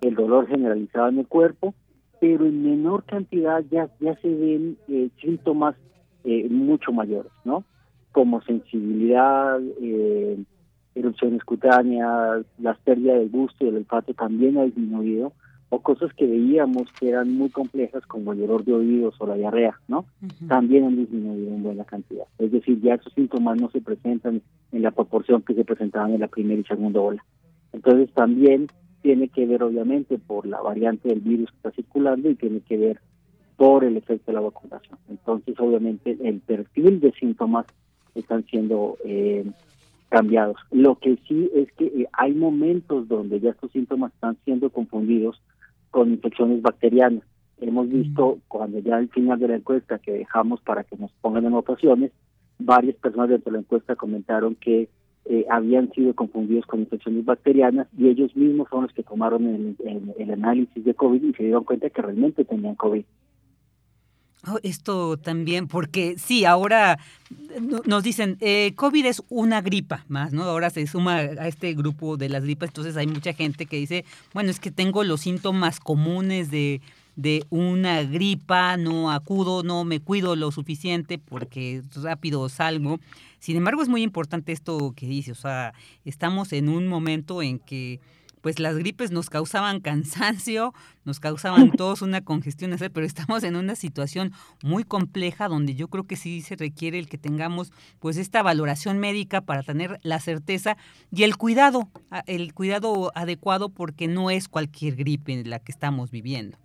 el dolor generalizado en el cuerpo pero en menor cantidad ya, ya se ven eh, síntomas eh, mucho mayores, ¿no? Como sensibilidad, eh, erupciones cutáneas, la pérdida del gusto y el olfato también ha disminuido, o cosas que veíamos que eran muy complejas como el dolor de oídos o la diarrea, ¿no? También han disminuido en buena cantidad. Es decir, ya esos síntomas no se presentan en la proporción que se presentaban en la primera y segunda ola. Entonces también tiene que ver obviamente por la variante del virus que está circulando y tiene que ver por el efecto de la vacunación. Entonces obviamente el perfil de síntomas están siendo eh, cambiados. Lo que sí es que eh, hay momentos donde ya estos síntomas están siendo confundidos con infecciones bacterianas. Hemos visto cuando ya al final de la encuesta que dejamos para que nos pongan en anotaciones, varias personas dentro de la encuesta comentaron que eh, habían sido confundidos con infecciones bacterianas y ellos mismos son los que tomaron el, el análisis de COVID y se dieron cuenta que realmente tenían COVID. Oh, esto también, porque sí, ahora nos dicen, eh, COVID es una gripa más, ¿no? Ahora se suma a este grupo de las gripas, entonces hay mucha gente que dice, bueno, es que tengo los síntomas comunes de, de una gripa, no acudo, no me cuido lo suficiente porque rápido salgo. Sin embargo, es muy importante esto que dice, o sea, estamos en un momento en que pues las gripes nos causaban cansancio, nos causaban todos una congestión, pero estamos en una situación muy compleja donde yo creo que sí se requiere el que tengamos pues esta valoración médica para tener la certeza y el cuidado, el cuidado adecuado porque no es cualquier gripe en la que estamos viviendo.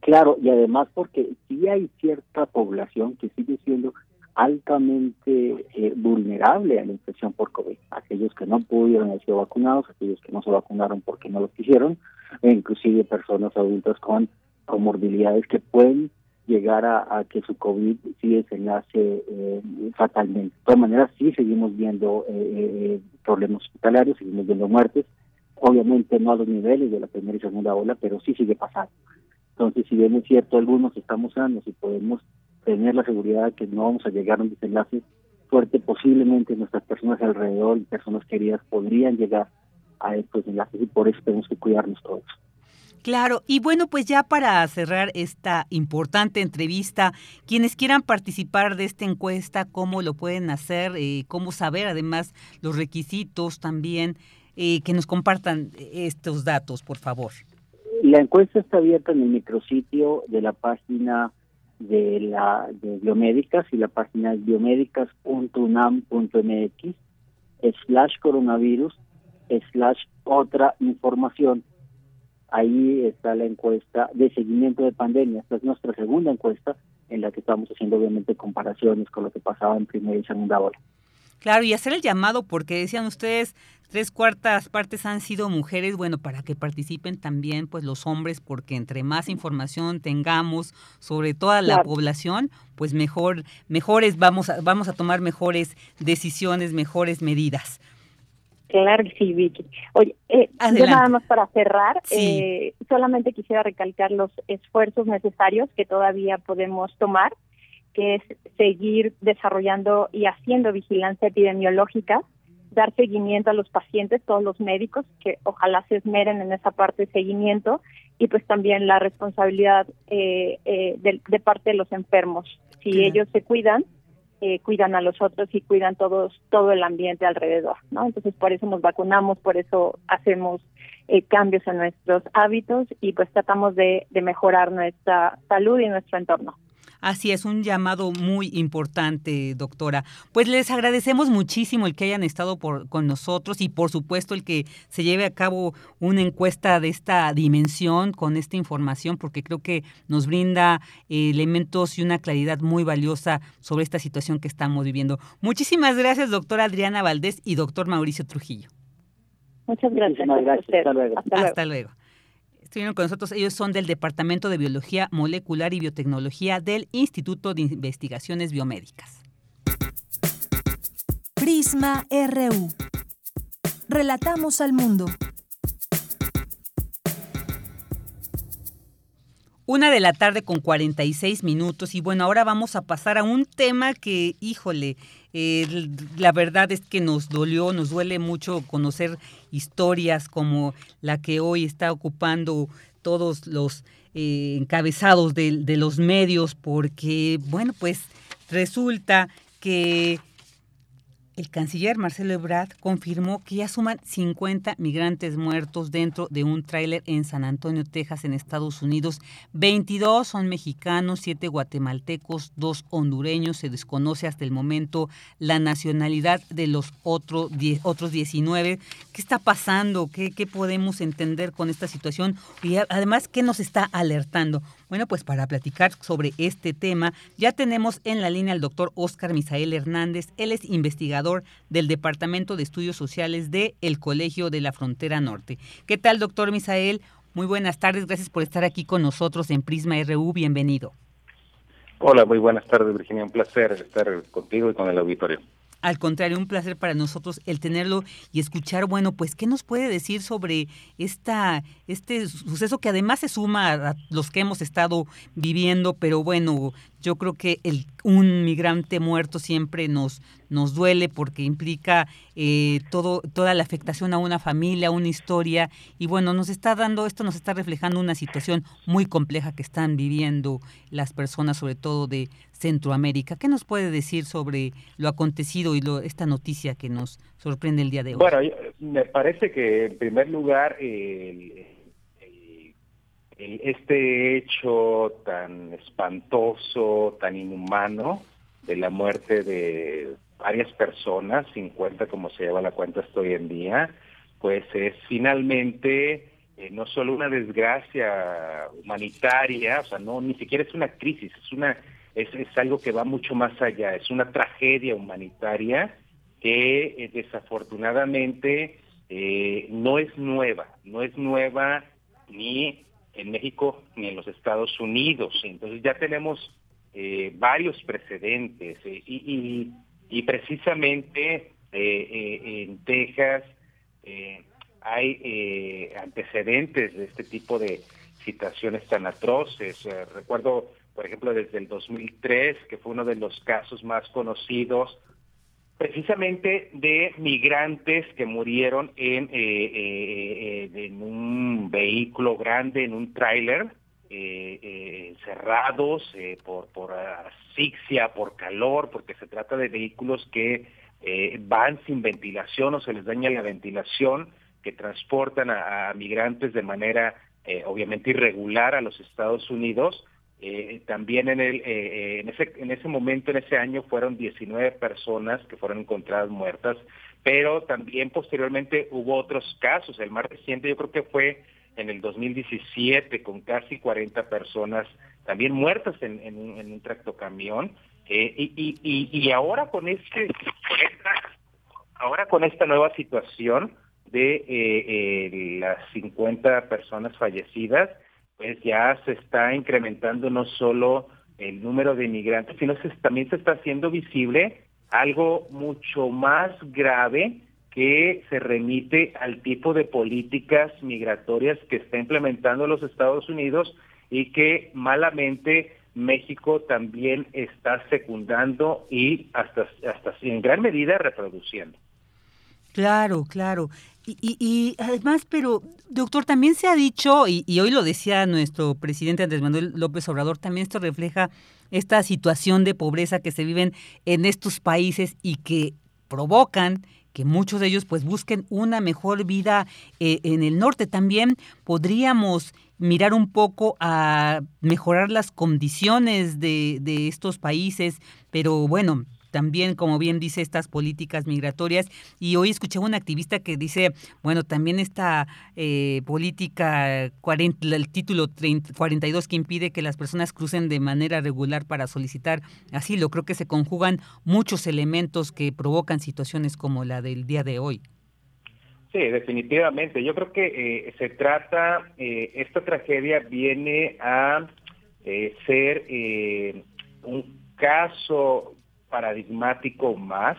Claro, y además porque sí hay cierta población que sigue siendo altamente eh, vulnerable a la infección por COVID. Aquellos que no pudieron haber sido vacunados, aquellos que no se vacunaron porque no lo quisieron, e inclusive personas adultas con comorbilidades que pueden llegar a, que su COVID sí desenlace eh, fatalmente. De todas maneras, sí seguimos viendo eh, problemas hospitalarios, seguimos viendo muertes, obviamente no a los niveles de la primera y segunda ola, pero sí sigue pasando. Entonces, si bien es cierto, algunos estamos sanos y podemos tener la seguridad de que no vamos a llegar a un desenlace fuerte, posiblemente nuestras personas alrededor y personas queridas podrían llegar a estos enlaces y por eso tenemos que cuidarnos todos. Claro, y bueno, pues ya para cerrar esta importante entrevista, quienes quieran participar de esta encuesta, cómo lo pueden hacer, eh, cómo saber además los requisitos también, eh, que nos compartan estos datos, por favor. La encuesta está abierta en el micrositio de la página de la de biomédicas y la página es biomédicas.unam.mx slash coronavirus slash otra información. Ahí está la encuesta de seguimiento de pandemia. Esta es nuestra segunda encuesta en la que estamos haciendo obviamente comparaciones con lo que pasaba en primera y segunda ola. Claro, y hacer el llamado porque decían ustedes, tres cuartas partes han sido mujeres, bueno, para que participen también pues los hombres, porque entre más información tengamos sobre toda la población, pues mejor, mejores vamos a, vamos a tomar mejores decisiones, mejores medidas. Claro que sí, Vicky. Oye, eh, yo nada más para cerrar, eh, solamente quisiera recalcar los esfuerzos necesarios que todavía podemos tomar que es seguir desarrollando y haciendo vigilancia epidemiológica, dar seguimiento a los pacientes, todos los médicos, que ojalá se esmeren en esa parte de seguimiento, y pues también la responsabilidad eh, eh, de, parte de los enfermos. Si ellos se cuidan, eh, cuidan a los otros y cuidan todos todo el ambiente alrededor, ¿no? Entonces por eso nos vacunamos, por eso hacemos cambios en nuestros hábitos y pues tratamos de mejorar nuestra salud y nuestro entorno. Así es, un llamado muy importante, doctora. Pues les agradecemos muchísimo el que hayan estado por, con nosotros y por supuesto el que se lleve a cabo una encuesta de esta dimensión con esta información, porque creo que nos brinda eh, elementos y una claridad muy valiosa sobre esta situación que estamos viviendo. Muchísimas gracias, doctora Adriana Valdés y doctor Mauricio Trujillo. Muchas gracias. Hasta luego. Hasta luego estuvieron con nosotros. Ellos son del Departamento de Biología Molecular y Biotecnología del Instituto de Investigaciones Biomédicas. Prisma RU. Relatamos al mundo. Una de la tarde con 46 minutos y bueno, ahora vamos a pasar a un tema que, híjole, eh, la verdad es que nos dolió, nos duele mucho conocer historias como la que hoy está ocupando todos los encabezados de, de los medios porque, bueno, pues resulta que el canciller Marcelo Ebrard confirmó que ya suman 50 migrantes muertos dentro de un tráiler en San Antonio, Texas, en Estados Unidos. 22 son mexicanos, 7 guatemaltecos, 2 hondureños. Se desconoce hasta el momento la nacionalidad de los otros 19. ¿Qué está pasando? ¿Qué, ¿Qué podemos entender con esta situación? Y además, ¿qué nos está alertando? Bueno, pues para platicar sobre este tema, ya tenemos en la línea al doctor Oscar Misael Hernández. Él es investigador del Departamento de Estudios Sociales de el Colegio de la Frontera Norte. ¿Qué tal, doctor Misael? Muy buenas tardes, gracias por estar aquí con nosotros en Prisma RU. Bienvenido. Hola, muy buenas tardes, Virginia. Un placer estar contigo y con el auditorio. Al contrario, un placer para nosotros el tenerlo y escuchar, bueno, pues, ¿qué nos puede decir sobre esta, este suceso que además se suma a los que hemos estado viviendo, pero bueno, yo creo que el, un migrante muerto siempre nos, nos duele porque implica eh, todo, toda la afectación a una familia, a una historia, y bueno, nos está dando, esto nos está reflejando una situación muy compleja que están viviendo las personas, sobre todo de Centroamérica. ¿Qué nos puede decir sobre lo acontecido y lo, esta noticia que nos sorprende el día de hoy? Bueno, me parece que en primer lugar este hecho tan espantoso, tan inhumano de la muerte de varias personas, 50 como se lleva la cuenta hasta hoy en día, pues es finalmente eh, no solo una desgracia humanitaria, o sea, no ni siquiera es una crisis, es una es, es algo que va mucho más allá, es una tragedia humanitaria que eh, desafortunadamente eh, no es nueva, no es nueva ni en México ni en los Estados Unidos. Entonces ya tenemos eh, varios precedentes y, y, precisamente en Texas hay antecedentes de este tipo de situaciones tan atroces. recuerdo por ejemplo, desde el 2003, que fue uno de los casos más conocidos, precisamente de migrantes que murieron en, eh, eh, en un vehículo grande, en un tráiler, eh, cerrados por, por asfixia, por calor, porque se trata de vehículos que van sin ventilación o se les daña la ventilación, que transportan a migrantes de manera obviamente irregular a los Estados Unidos eh, también en, el, eh, eh, en, ese, en ese momento, en ese año, fueron 19 personas que fueron encontradas muertas, pero también posteriormente hubo otros casos. El más reciente yo creo que fue en el 2017, con casi 40 personas también muertas en, en, en un tractocamión. y, y, y, ahora con este ahora con esta nueva situación de las 50 personas fallecidas, pues ya se está incrementando no solo el número de inmigrantes, sino que también se está haciendo visible algo mucho más grave que se remite al tipo de políticas migratorias que está implementando los Estados Unidos y que malamente México también está secundando y hasta, hasta en gran medida reproduciendo. Claro, claro. Y, además, pero doctor, también se ha dicho, y, hoy lo decía nuestro presidente Andrés Manuel López Obrador, también esto refleja esta situación de pobreza que se viven en estos países y que provocan que muchos de ellos pues busquen una mejor vida eh, en el norte. También podríamos mirar un poco a mejorar las condiciones de, de estos países, pero bueno, también, como bien dice, estas políticas migratorias. Y hoy escuché a un activista que dice, bueno, también esta eh, política, 40, el título 42 que impide que las personas crucen de manera regular para solicitar asilo. Creo que se conjugan muchos elementos que provocan situaciones como la del día de hoy. Sí, definitivamente. Yo creo que eh, se trata, eh, esta tragedia viene a ser un caso paradigmático más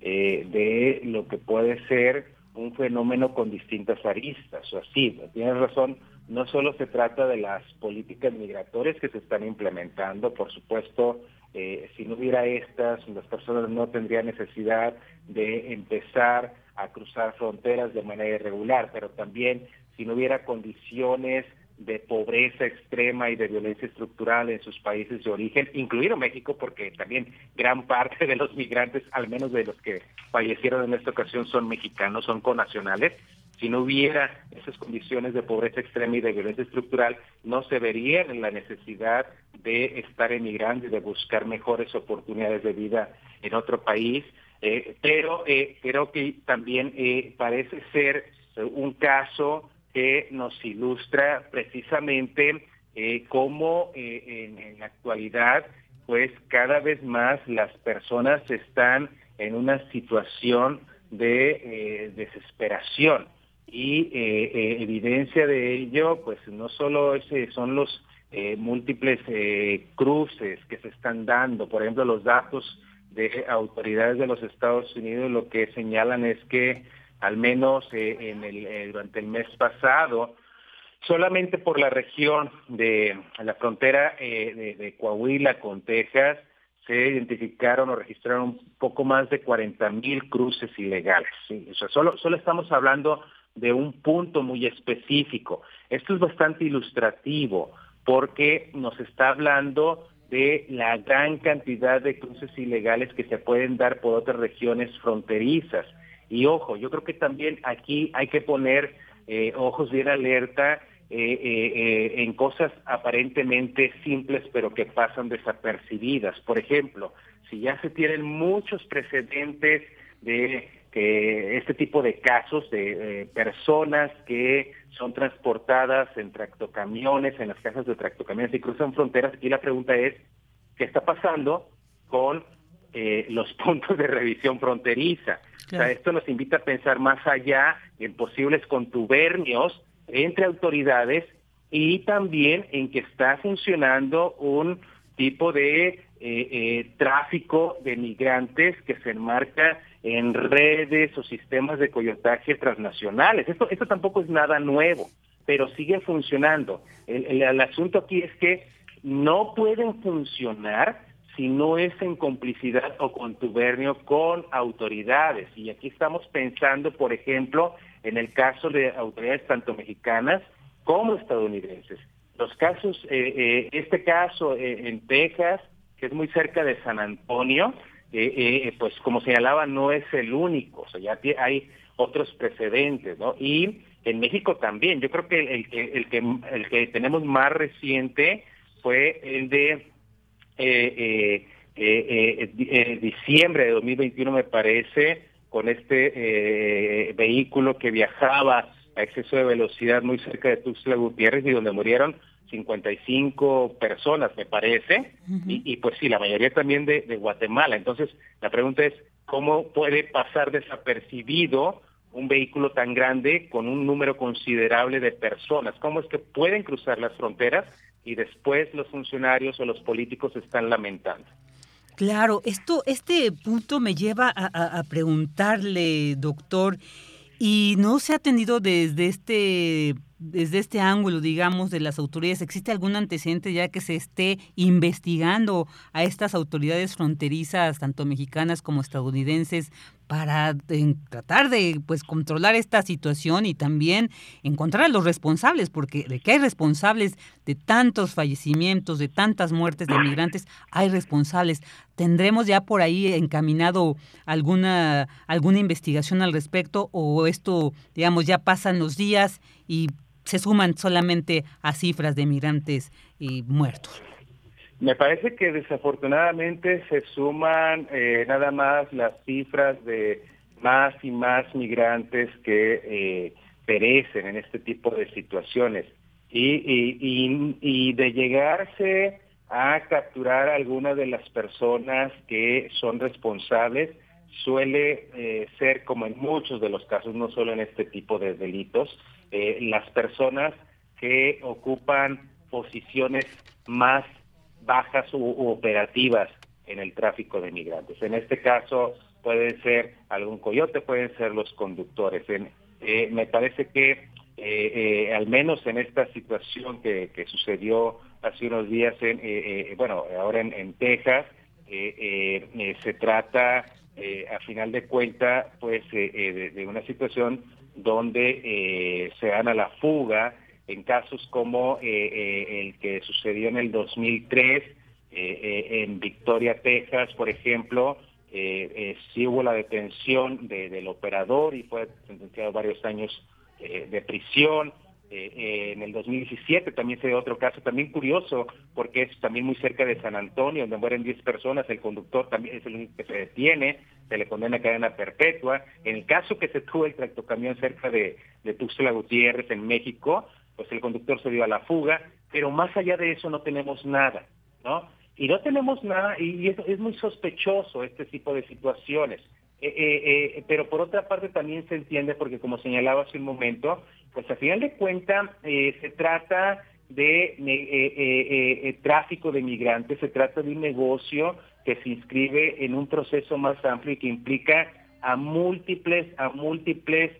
eh, de lo que puede ser un fenómeno con distintas aristas. O así, tienes razón, no solo se trata de las políticas migratorias que se están implementando, por supuesto, eh, si no hubiera estas, las personas no tendrían necesidad de empezar a cruzar fronteras de manera irregular, pero también si no hubiera condiciones de pobreza extrema y de violencia estructural en sus países de origen, incluido México, porque también gran parte de los migrantes, al menos de los que fallecieron en esta ocasión, son mexicanos, son conacionales. Si no hubiera esas condiciones de pobreza extrema y de violencia estructural, no se verían en la necesidad de estar emigrando de buscar mejores oportunidades de vida en otro país. Eh, pero eh, creo que también eh, parece ser un caso que nos ilustra precisamente eh, cómo eh, en, la actualidad, pues cada vez más las personas están en una situación de eh, desesperación. Y evidencia de ello, pues no solo ese son los múltiples cruces que se están dando, por ejemplo, los datos de autoridades de los Estados Unidos lo que señalan es que al menos eh, eh, durante el mes pasado, solamente por la región de la frontera eh, de, Coahuila con Texas, se identificaron o registraron un poco más de 40 mil cruces ilegales. Solo estamos hablando de un punto muy específico. Esto es bastante ilustrativo porque nos está hablando de la gran cantidad de cruces ilegales que se pueden dar por otras regiones fronterizas. Y ojo, yo creo que también aquí hay que poner eh, ojos bien alerta eh, eh, en cosas aparentemente simples pero que pasan desapercibidas. Por ejemplo, si ya se tienen muchos precedentes de este tipo de casos de personas que son transportadas en tractocamiones, en las casas de tractocamiones y cruzan fronteras, aquí la pregunta es, ¿qué está pasando con eh, los puntos de revisión fronteriza. O sea, esto nos invita a pensar más allá en posibles contubernios entre autoridades y también en que está funcionando un tipo de eh, eh, tráfico de migrantes que se enmarca en redes o sistemas de coyotaje transnacionales. Esto, esto tampoco es nada nuevo, pero sigue funcionando. el asunto aquí es que no pueden funcionar si no es en complicidad o contubernio con autoridades. Y aquí estamos pensando, por ejemplo, en el caso de autoridades tanto mexicanas como estadounidenses. Los casos, eh, eh, este caso eh, en Texas, que es muy cerca de San Antonio, pues como señalaba, no es el único, o sea, ya hay otros precedentes, ¿no? Y en México también, yo creo que el, el, que, el que tenemos más reciente fue el de eh, eh, eh, diciembre de 2021 me parece, con este vehículo que viajaba a exceso de velocidad muy cerca de Tuxtla Gutiérrez y donde murieron 55 personas, me parece, y, pues sí, la mayoría también de, de, Guatemala. Entonces, la pregunta es, ¿cómo puede pasar desapercibido un vehículo tan grande con un número considerable de personas? ¿Cómo es que pueden cruzar las fronteras y después los funcionarios o los políticos están lamentando. Claro, esto, este punto me lleva a, preguntarle, doctor, y no se ha atendido desde este desde este ángulo, digamos, de las autoridades, ¿existe algún antecedente ya que se esté investigando a estas autoridades fronterizas, tanto mexicanas como estadounidenses, para tratar de pues controlar esta situación y también encontrar a los responsables, porque de que hay responsables de tantos fallecimientos, de tantas muertes de migrantes, hay responsables. ¿Tendremos ya por ahí encaminado alguna, alguna investigación al respecto o esto, digamos, ya pasan los días y se suman solamente a cifras de migrantes y muertos? Me parece que desafortunadamente se suman eh, nada más las cifras de más y más migrantes que eh, perecen en este tipo de situaciones. Y, y, de llegarse a capturar a algunas de las personas que son responsables, suele eh, ser, como en muchos de los casos, no solo en este tipo de delitos, las personas que ocupan posiciones más bajas u, operativas en el tráfico de migrantes. En este caso pueden ser algún coyote, pueden ser los conductores. Eh, me parece que eh, eh, al menos en esta situación que, sucedió hace unos días, en, bueno, ahora en, Texas, se trata, a final de cuentas, pues de, una situación donde se dan a la fuga en casos como el que sucedió en el 2003 en Victoria, Texas, por ejemplo, sí hubo la detención del operador y fue sentenciado varios años de prisión. Eh, en el 2017 también se dio otro caso también curioso, porque es también muy cerca de San Antonio, donde mueren 10 personas, el conductor también es el único que se detiene, se le condena a cadena perpetua. En el caso que se tuvo el tractocamión cerca de, de Tuxtla Gutiérrez, en México, pues el conductor se dio a la fuga, pero más allá de eso no tenemos nada, ¿no? Y no tenemos nada, y es, muy sospechoso este tipo de situaciones. Eh, eh, eh, pero por otra parte también se entiende, porque como señalaba hace un momento, pues a final de cuentas eh, se trata de eh, eh, tráfico de migrantes, se trata de un negocio que se inscribe en un proceso más amplio y que implica a múltiples, a múltiples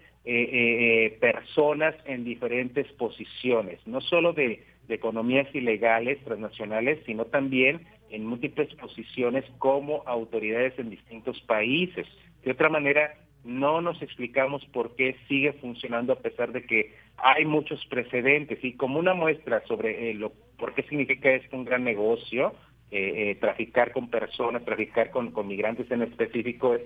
personas en diferentes posiciones, no solo de, de economías ilegales transnacionales, sino también en múltiples posiciones como autoridades en distintos países. De otra manera, no nos explicamos por qué sigue funcionando a pesar de que hay muchos precedentes y como una muestra sobre eh, lo, por qué significa esto un gran negocio, eh, eh, traficar con personas, traficar con, con migrantes en específico,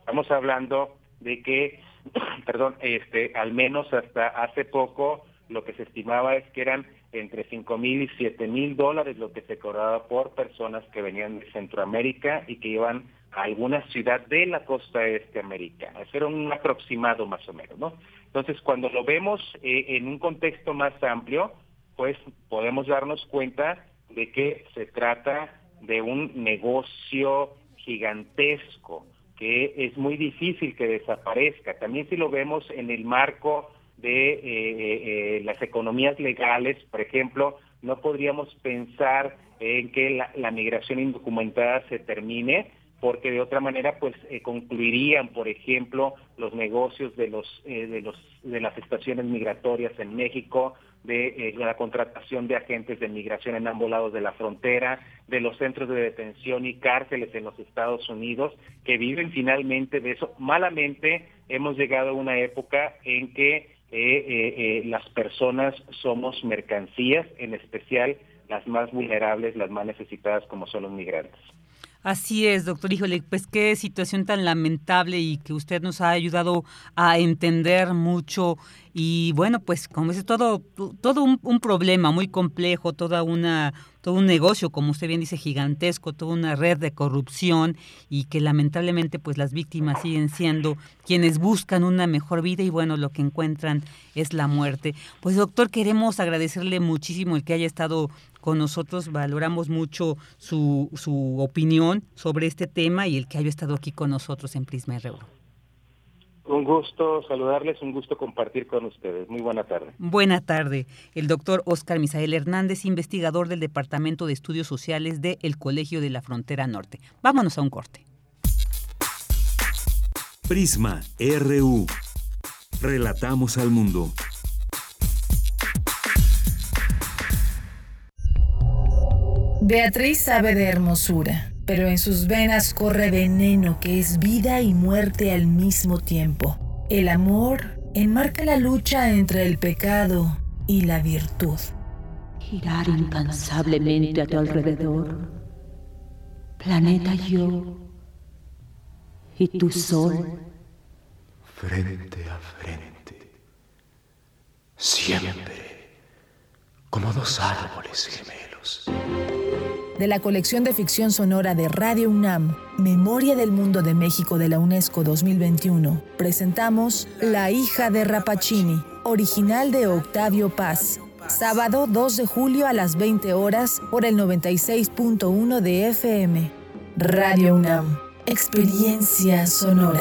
estamos hablando de que, perdón, este, al menos hasta hace poco lo que se estimaba es que eran entre 5 mil y 7 mil dólares lo que se cobraba por personas que venían de Centroamérica y que iban a alguna ciudad de la costa este americana. Eso era un aproximado más o menos, ¿no? Entonces, cuando lo vemos eh, en un contexto más amplio, pues podemos darnos cuenta de que se trata de un negocio gigantesco que es muy difícil que desaparezca. También si lo vemos en el marco de eh, eh, las economías legales, por ejemplo, no podríamos pensar en que la, la migración indocumentada se termine, porque de otra manera pues eh, concluirían por ejemplo los negocios de los eh, de los de las estaciones migratorias en México de eh, la contratación de agentes de migración en ambos lados de la frontera de los centros de detención y cárceles en los Estados Unidos que viven finalmente de eso. Malamente hemos llegado a una época en que las personas somos mercancías en especial las más vulnerables las más necesitadas como son los migrantes Así es, doctor. Híjole, pues qué situación tan lamentable y que usted nos ha ayudado a entender mucho. Y bueno, pues como es todo, todo un, un problema muy complejo, toda una, todo un negocio, como usted bien dice, gigantesco, toda una red de corrupción y que lamentablemente pues las víctimas siguen siendo quienes buscan una mejor vida y bueno, lo que encuentran es la muerte. Pues doctor, queremos agradecerle muchísimo el que haya estado con nosotros, valoramos mucho su, su opinión sobre este tema y el que haya estado aquí con nosotros en Prisma RU. Un gusto saludarles, un gusto compartir con ustedes. Muy buena tarde. Buena tarde. El doctor Oscar Misael Hernández, investigador del Departamento de Estudios Sociales del el Colegio de la Frontera Norte. Vámonos a un corte. Prisma RU. Relatamos al mundo. Beatriz sabe de hermosura, pero en sus venas corre veneno que es vida y muerte al mismo tiempo. El amor enmarca la lucha entre el pecado y la virtud. Girar incansablemente a tu alrededor, planeta yo y tu sol. Frente a frente, siempre, como dos árboles gemelos de la colección de ficción sonora de Radio UNAM, Memoria del Mundo de México de la UNESCO 2021, presentamos La hija de Rapacini, original de Octavio Paz. Sábado 2 de julio a las 20 horas por el 96.1 de FM. Radio UNAM, experiencia sonora.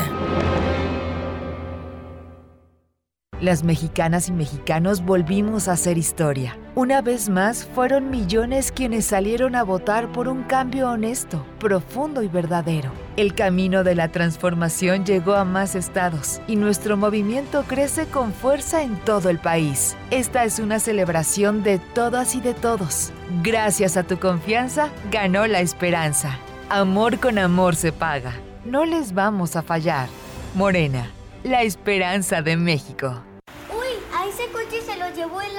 Las mexicanas y mexicanos volvimos a hacer historia. Una vez más, fueron millones quienes salieron a votar por un cambio honesto, profundo y verdadero. El camino de la transformación llegó a más estados y nuestro movimiento crece con fuerza en todo el país. Esta es una celebración de todas y de todos. Gracias a tu confianza, ganó la esperanza. Amor con amor se paga. No les vamos a fallar. Morena, la esperanza de México ese coche se lo llevó el.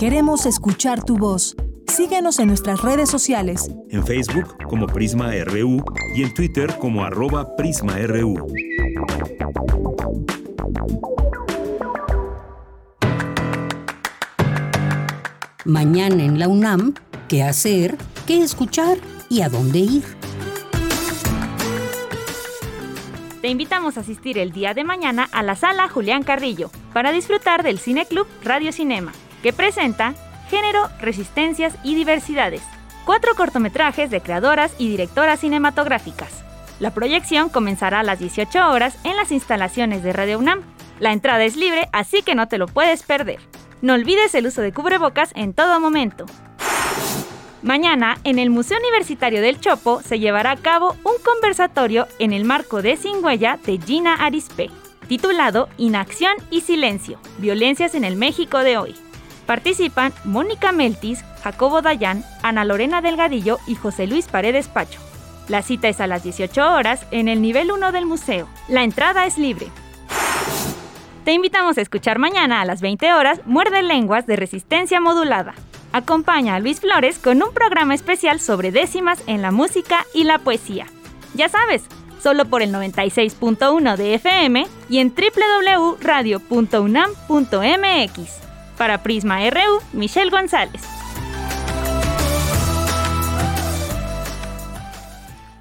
Queremos escuchar tu voz. Síguenos en nuestras redes sociales. En Facebook como Prisma RU y en Twitter como arroba PrismaRU. Mañana en la UNAM, ¿qué hacer? ¿Qué escuchar? ¿Y a dónde ir? Te invitamos a asistir el día de mañana a la sala Julián Carrillo para disfrutar del Cine Club Radio Cinema, que presenta Género, Resistencias y Diversidades. Cuatro cortometrajes de creadoras y directoras cinematográficas. La proyección comenzará a las 18 horas en las instalaciones de Radio UNAM. La entrada es libre, así que no te lo puedes perder. No olvides el uso de cubrebocas en todo momento. Mañana, en el Museo Universitario del Chopo, se llevará a cabo un conversatorio en el marco de Sin Huella de Gina Arispe, titulado Inacción y Silencio, Violencias en el México de hoy. Participan Mónica Meltis, Jacobo Dayan, Ana Lorena Delgadillo y José Luis Paredes Pacho. La cita es a las 18 horas en el nivel 1 del museo. La entrada es libre. Te invitamos a escuchar mañana a las 20 horas Muerde Lenguas de Resistencia Modulada. Acompaña a Luis Flores con un programa especial sobre décimas en la música y la poesía. Ya sabes, solo por el 96.1 de FM y en www.radio.unam.mx. Para Prisma RU, Michelle González.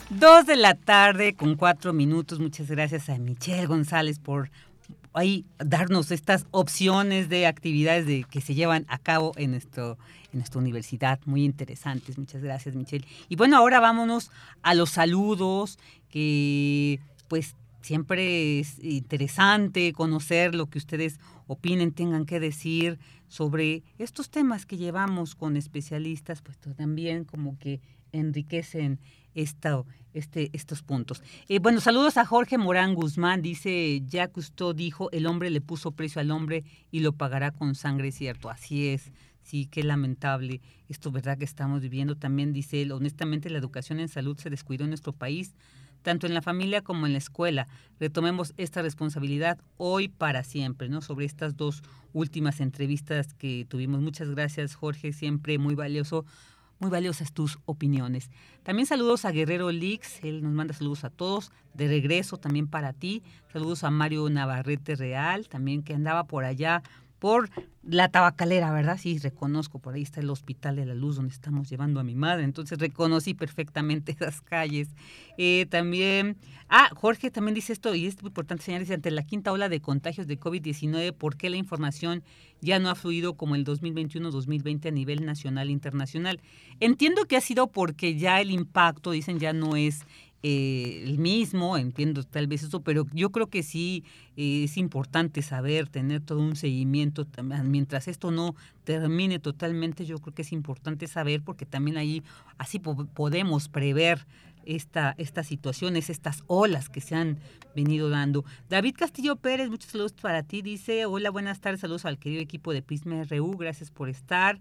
Dos de la tarde con cuatro minutos. Muchas gracias a Michelle González por ahí darnos estas opciones de actividades de, que se llevan a cabo en, nuestro, en nuestra universidad. Muy interesantes. Muchas gracias, Michelle. Y bueno, ahora vámonos a los saludos, que pues siempre es interesante conocer lo que ustedes opinen, tengan que decir sobre estos temas que llevamos con especialistas, pues también como que enriquecen esta, este, estos puntos. Eh, bueno, saludos a Jorge Morán Guzmán, dice, ya Cousteau dijo, el hombre le puso precio al hombre y lo pagará con sangre, cierto, así es. Sí, qué lamentable esto, ¿verdad? Que estamos viviendo. También dice él, honestamente, la educación en salud se descuidó en nuestro país tanto en la familia como en la escuela. Retomemos esta responsabilidad hoy para siempre, ¿no? Sobre estas dos últimas entrevistas que tuvimos. Muchas gracias, Jorge, siempre muy valioso. Muy valiosas tus opiniones. También saludos a Guerrero Lix, él nos manda saludos a todos. De regreso también para ti. Saludos a Mario Navarrete Real, también que andaba por allá por la tabacalera, ¿verdad? Sí, reconozco, por ahí está el Hospital de la Luz donde estamos llevando a mi madre, entonces reconocí perfectamente esas calles. Eh, también, ah, Jorge también dice esto, y es muy importante señalar, ante la quinta ola de contagios de COVID-19, ¿por qué la información ya no ha fluido como el 2021-2020 a nivel nacional e internacional? Entiendo que ha sido porque ya el impacto, dicen, ya no es eh, el mismo, entiendo tal vez eso, pero yo creo que sí eh, es importante saber, tener todo un seguimiento, mientras esto no termine totalmente, yo creo que es importante saber porque también ahí así podemos prever esta, estas situaciones, estas olas que se han venido dando. David Castillo Pérez, muchos saludos para ti. Dice, hola, buenas tardes, saludos al querido equipo de Prisma gracias por estar.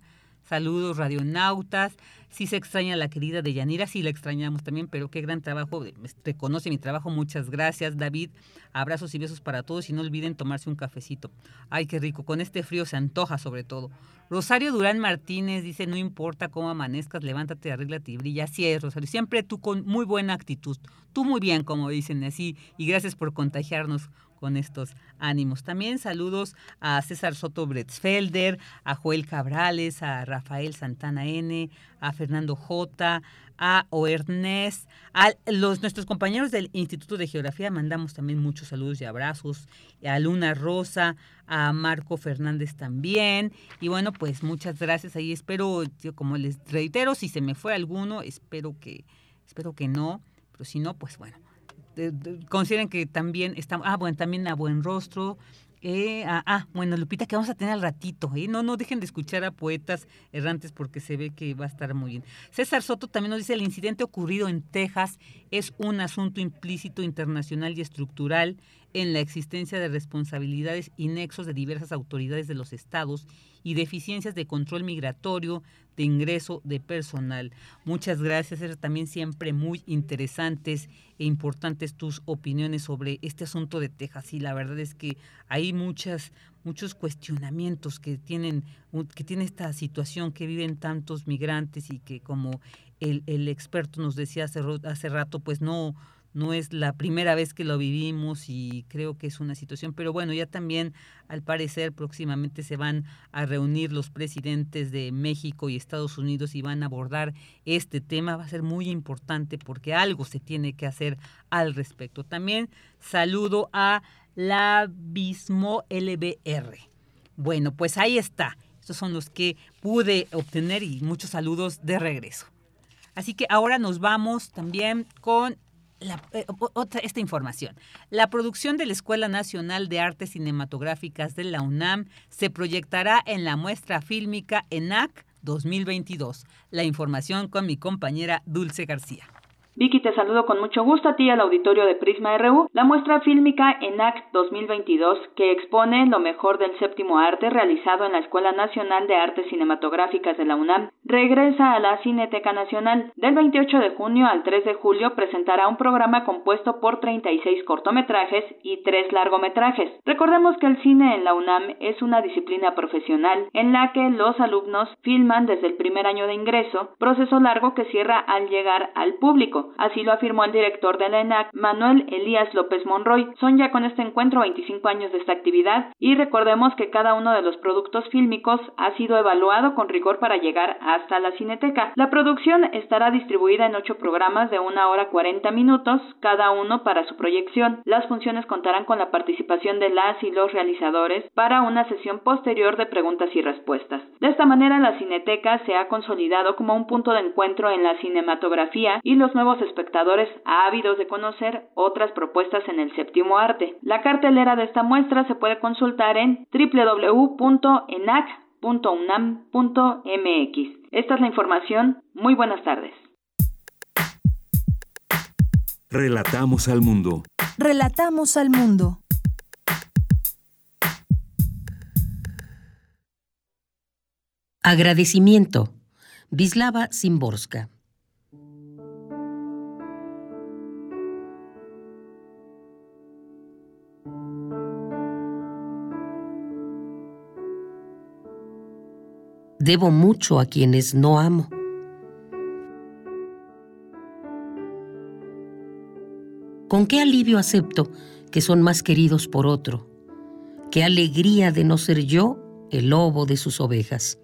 Saludos, radionautas. Sí se extraña la querida de Yanira, sí la extrañamos también, pero qué gran trabajo. Reconoce mi trabajo, muchas gracias, David. Abrazos y besos para todos y no olviden tomarse un cafecito. Ay, qué rico, con este frío se antoja sobre todo. Rosario Durán Martínez dice, no importa cómo amanezcas, levántate, arréglate y brilla. Así es, Rosario, siempre tú con muy buena actitud. Tú muy bien, como dicen así, y gracias por contagiarnos con estos ánimos. También saludos a César Soto Bretzfelder, a Joel Cabrales, a Rafael Santana N, a Fernando J, a Oernest, a los, nuestros compañeros del Instituto de Geografía, mandamos también muchos saludos y abrazos, a Luna Rosa, a Marco Fernández también, y bueno, pues muchas gracias. Ahí, espero, como les reitero, si se me fue alguno, espero que, espero que no, pero si no, pues bueno, consideren que también estamos, ah, bueno, también a buen rostro. Eh, ah, ah, bueno, Lupita, que vamos a tener al ratito. ¿eh? No, no dejen de escuchar a poetas errantes porque se ve que va a estar muy bien. César Soto también nos dice, el incidente ocurrido en Texas es un asunto implícito internacional y estructural en la existencia de responsabilidades y nexos de diversas autoridades de los estados y deficiencias de control migratorio, de ingreso de personal. Muchas gracias, eran también siempre muy interesantes e importantes tus opiniones sobre este asunto de Texas. Y la verdad es que hay muchas, muchos cuestionamientos que tienen, que tiene esta situación que viven tantos migrantes y que como el, el experto nos decía hace, hace rato, pues no, no es la primera vez que lo vivimos y creo que es una situación, pero bueno, ya también al parecer próximamente se van a reunir los presidentes de México y Estados Unidos y van a abordar este tema, va a ser muy importante porque algo se tiene que hacer al respecto. También saludo a la Bismo LBR. Bueno, pues ahí está. Estos son los que pude obtener y muchos saludos de regreso. Así que ahora nos vamos también con eh, otra, esta información. La producción de la Escuela Nacional de Artes Cinematográficas de la UNAM se proyectará en la muestra fílmica ENAC 2022. La información con mi compañera Dulce García. Vicky, te saludo con mucho gusto a ti al auditorio de Prisma RU, la muestra fílmica ENAC 2022 que expone lo mejor del séptimo arte realizado en la Escuela Nacional de Artes Cinematográficas de la UNAM. Regresa a la Cineteca Nacional. Del 28 de junio al 3 de julio presentará un programa compuesto por 36 cortometrajes y 3 largometrajes. Recordemos que el cine en la UNAM es una disciplina profesional en la que los alumnos filman desde el primer año de ingreso, proceso largo que cierra al llegar al público. Así lo afirmó el director de la ENAC, Manuel Elías López Monroy. Son ya con este encuentro 25 años de esta actividad y recordemos que cada uno de los productos fílmicos ha sido evaluado con rigor para llegar hasta la cineteca. La producción estará distribuida en ocho programas de una hora 40 minutos, cada uno para su proyección. Las funciones contarán con la participación de las y los realizadores para una sesión posterior de preguntas y respuestas. De esta manera, la cineteca se ha consolidado como un punto de encuentro en la cinematografía y los nuevos espectadores ávidos de conocer otras propuestas en el séptimo arte. La cartelera de esta muestra se puede consultar en www.enac.unam.mx. Esta es la información. Muy buenas tardes. Relatamos al mundo. Relatamos al mundo. Agradecimiento. Vislava Simborska. Debo mucho a quienes no amo. Con qué alivio acepto que son más queridos por otro. Qué alegría de no ser yo el lobo de sus ovejas.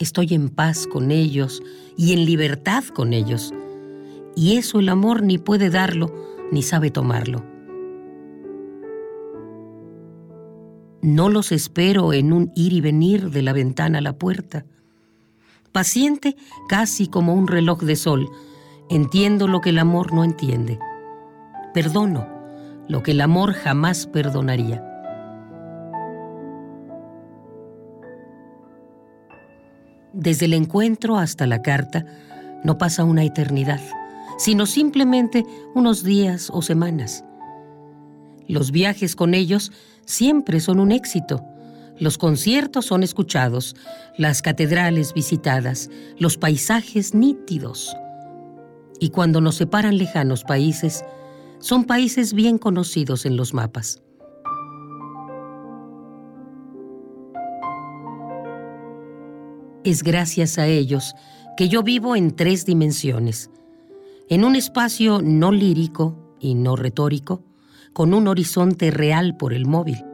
Estoy en paz con ellos y en libertad con ellos. Y eso el amor ni puede darlo ni sabe tomarlo. No los espero en un ir y venir de la ventana a la puerta. Paciente, casi como un reloj de sol, entiendo lo que el amor no entiende. Perdono lo que el amor jamás perdonaría. Desde el encuentro hasta la carta no pasa una eternidad, sino simplemente unos días o semanas. Los viajes con ellos siempre son un éxito. Los conciertos son escuchados, las catedrales visitadas, los paisajes nítidos. Y cuando nos separan lejanos países, son países bien conocidos en los mapas. Es gracias a ellos que yo vivo en tres dimensiones, en un espacio no lírico y no retórico, con un horizonte real por el móvil.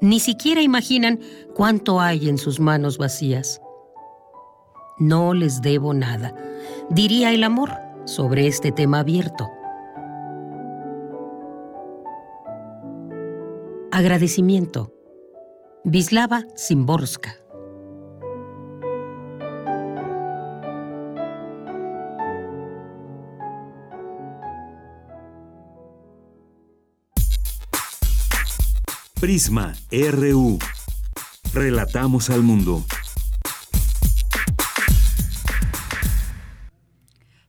Ni siquiera imaginan cuánto hay en sus manos vacías. No les debo nada, diría el amor sobre este tema abierto. Agradecimiento. Vislava Simborska. Prisma RU. Relatamos al mundo.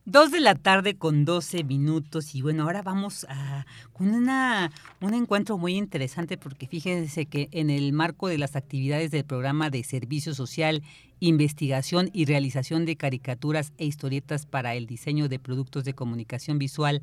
Dos de la tarde con 12 minutos y bueno, ahora vamos a una, un encuentro muy interesante porque fíjense que en el marco de las actividades del programa de servicio social, investigación y realización de caricaturas e historietas para el diseño de productos de comunicación visual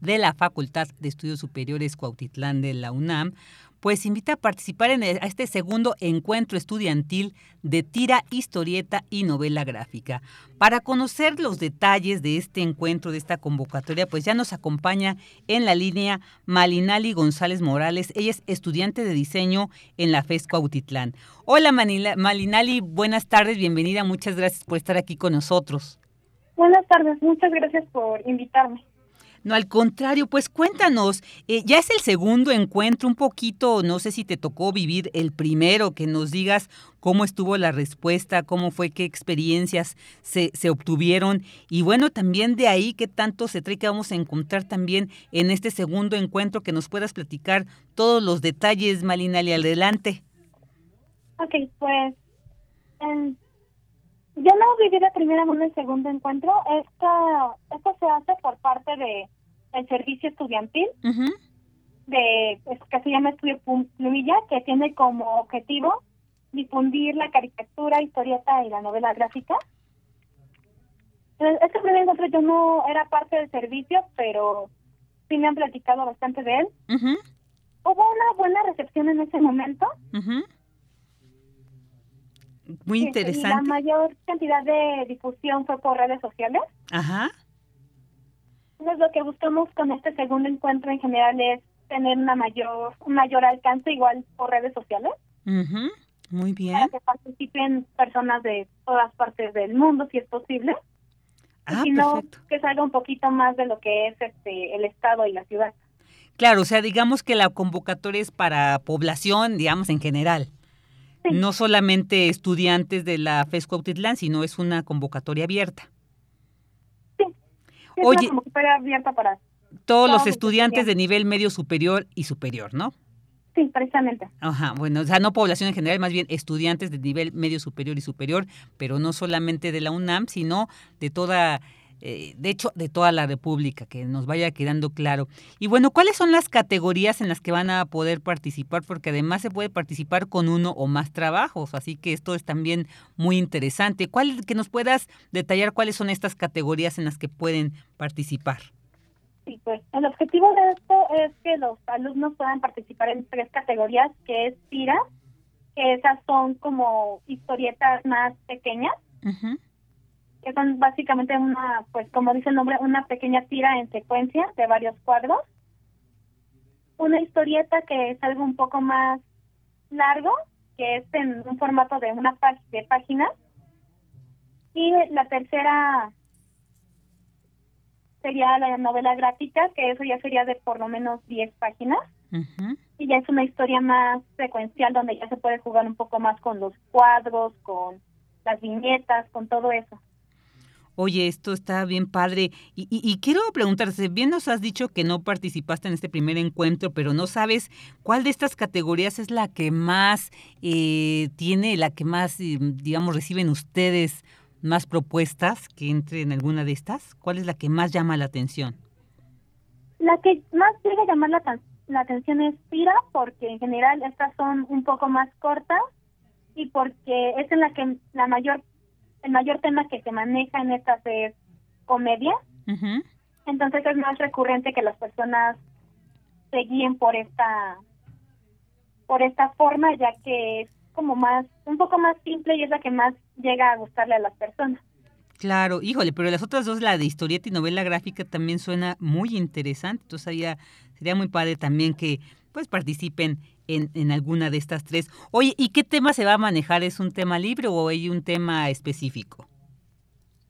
de la Facultad de Estudios Superiores Cuautitlán de la UNAM, pues invita a participar en a este segundo encuentro estudiantil de tira, historieta y novela gráfica. Para conocer los detalles de este encuentro, de esta convocatoria, pues ya nos acompaña en la línea Malinali González Morales. Ella es estudiante de diseño en la FESCO Autitlán. Hola Malinali, buenas tardes, bienvenida, muchas gracias por estar aquí con nosotros. Buenas tardes, muchas gracias por invitarme. No, al contrario, pues cuéntanos, eh, ya es el segundo encuentro, un poquito, no sé si te tocó vivir el primero, que nos digas cómo estuvo la respuesta, cómo fue, qué experiencias se, se obtuvieron y bueno, también de ahí qué tanto se trae que vamos a encontrar también en este segundo encuentro, que nos puedas platicar todos los detalles, Malinali, adelante. Ok, pues em, yo no viví la primera en el segundo encuentro. Esta, esto se hace por parte de el servicio estudiantil de pues, que se llama Estudio Plumilla, que tiene como objetivo difundir la caricatura, historieta y la novela gráfica. Este primer encuentro yo no era parte del servicio, pero sí me han platicado bastante de él. Hubo una buena recepción en ese momento. Muy interesante. la mayor cantidad de difusión fue por redes sociales. Ajá. Entonces lo que buscamos con este segundo encuentro en general es tener una mayor, un mayor alcance igual por redes sociales. Muy bien. Para que participen personas de todas partes del mundo, si es posible. Ah, y no, que salga un poquito más de lo que es este el estado y la ciudad. Claro, o sea, digamos que la convocatoria es para población, digamos, en general. No solamente estudiantes de la FESCO Autitlán, sino es una convocatoria abierta. Sí, es Oye, una convocatoria abierta para todos los estudiantes de nivel medio superior y superior, ¿no? Sí, precisamente. Ajá, bueno, o sea, no población en general, más bien estudiantes de nivel medio superior y superior, pero no solamente de la UNAM, sino de toda eh, de hecho, de toda la República, que nos vaya quedando claro. Y bueno, ¿cuáles son las categorías en las que van a poder participar? Porque además se puede participar con uno o más trabajos, así que esto es también muy interesante. ¿Cuál, que nos puedas detallar cuáles son estas categorías en las que pueden participar? Sí, pues el objetivo de esto es que los alumnos puedan participar en tres categorías, que es tira, que esas son como historietas más pequeñas que son básicamente una, pues como dice el nombre, una pequeña tira en secuencia de varios cuadros. Una historieta que es algo un poco más largo, que es en un formato de una de páginas. Y la tercera sería la novela gráfica, que eso ya sería de por lo menos 10 páginas. Y ya es una historia más secuencial donde ya se puede jugar un poco más con los cuadros, con las viñetas, con todo eso. Oye, esto está bien padre. Y, quiero preguntarte, bien nos has dicho que no participaste en este primer encuentro, pero no sabes cuál de estas categorías es la que más eh, tiene, la que más, eh, digamos, reciben ustedes más propuestas que entre en alguna de estas. ¿Cuál es la que más llama la atención? La que más llega a llamar la, la atención es Pira, porque en general estas son un poco más cortas y porque es en la que la mayor el mayor tema que se maneja en estas es comedia. Entonces es más recurrente que las personas se guíen por esta por esta forma, ya que es como más un poco más simple y es la que más llega a gustarle a las personas. Claro, híjole, pero las otras dos, la de historieta y novela gráfica, también suena muy interesante. Entonces sería, sería muy padre también que pues participen en, en alguna de estas tres. Oye, ¿y qué tema se va a manejar? ¿Es un tema libre o hay un tema específico?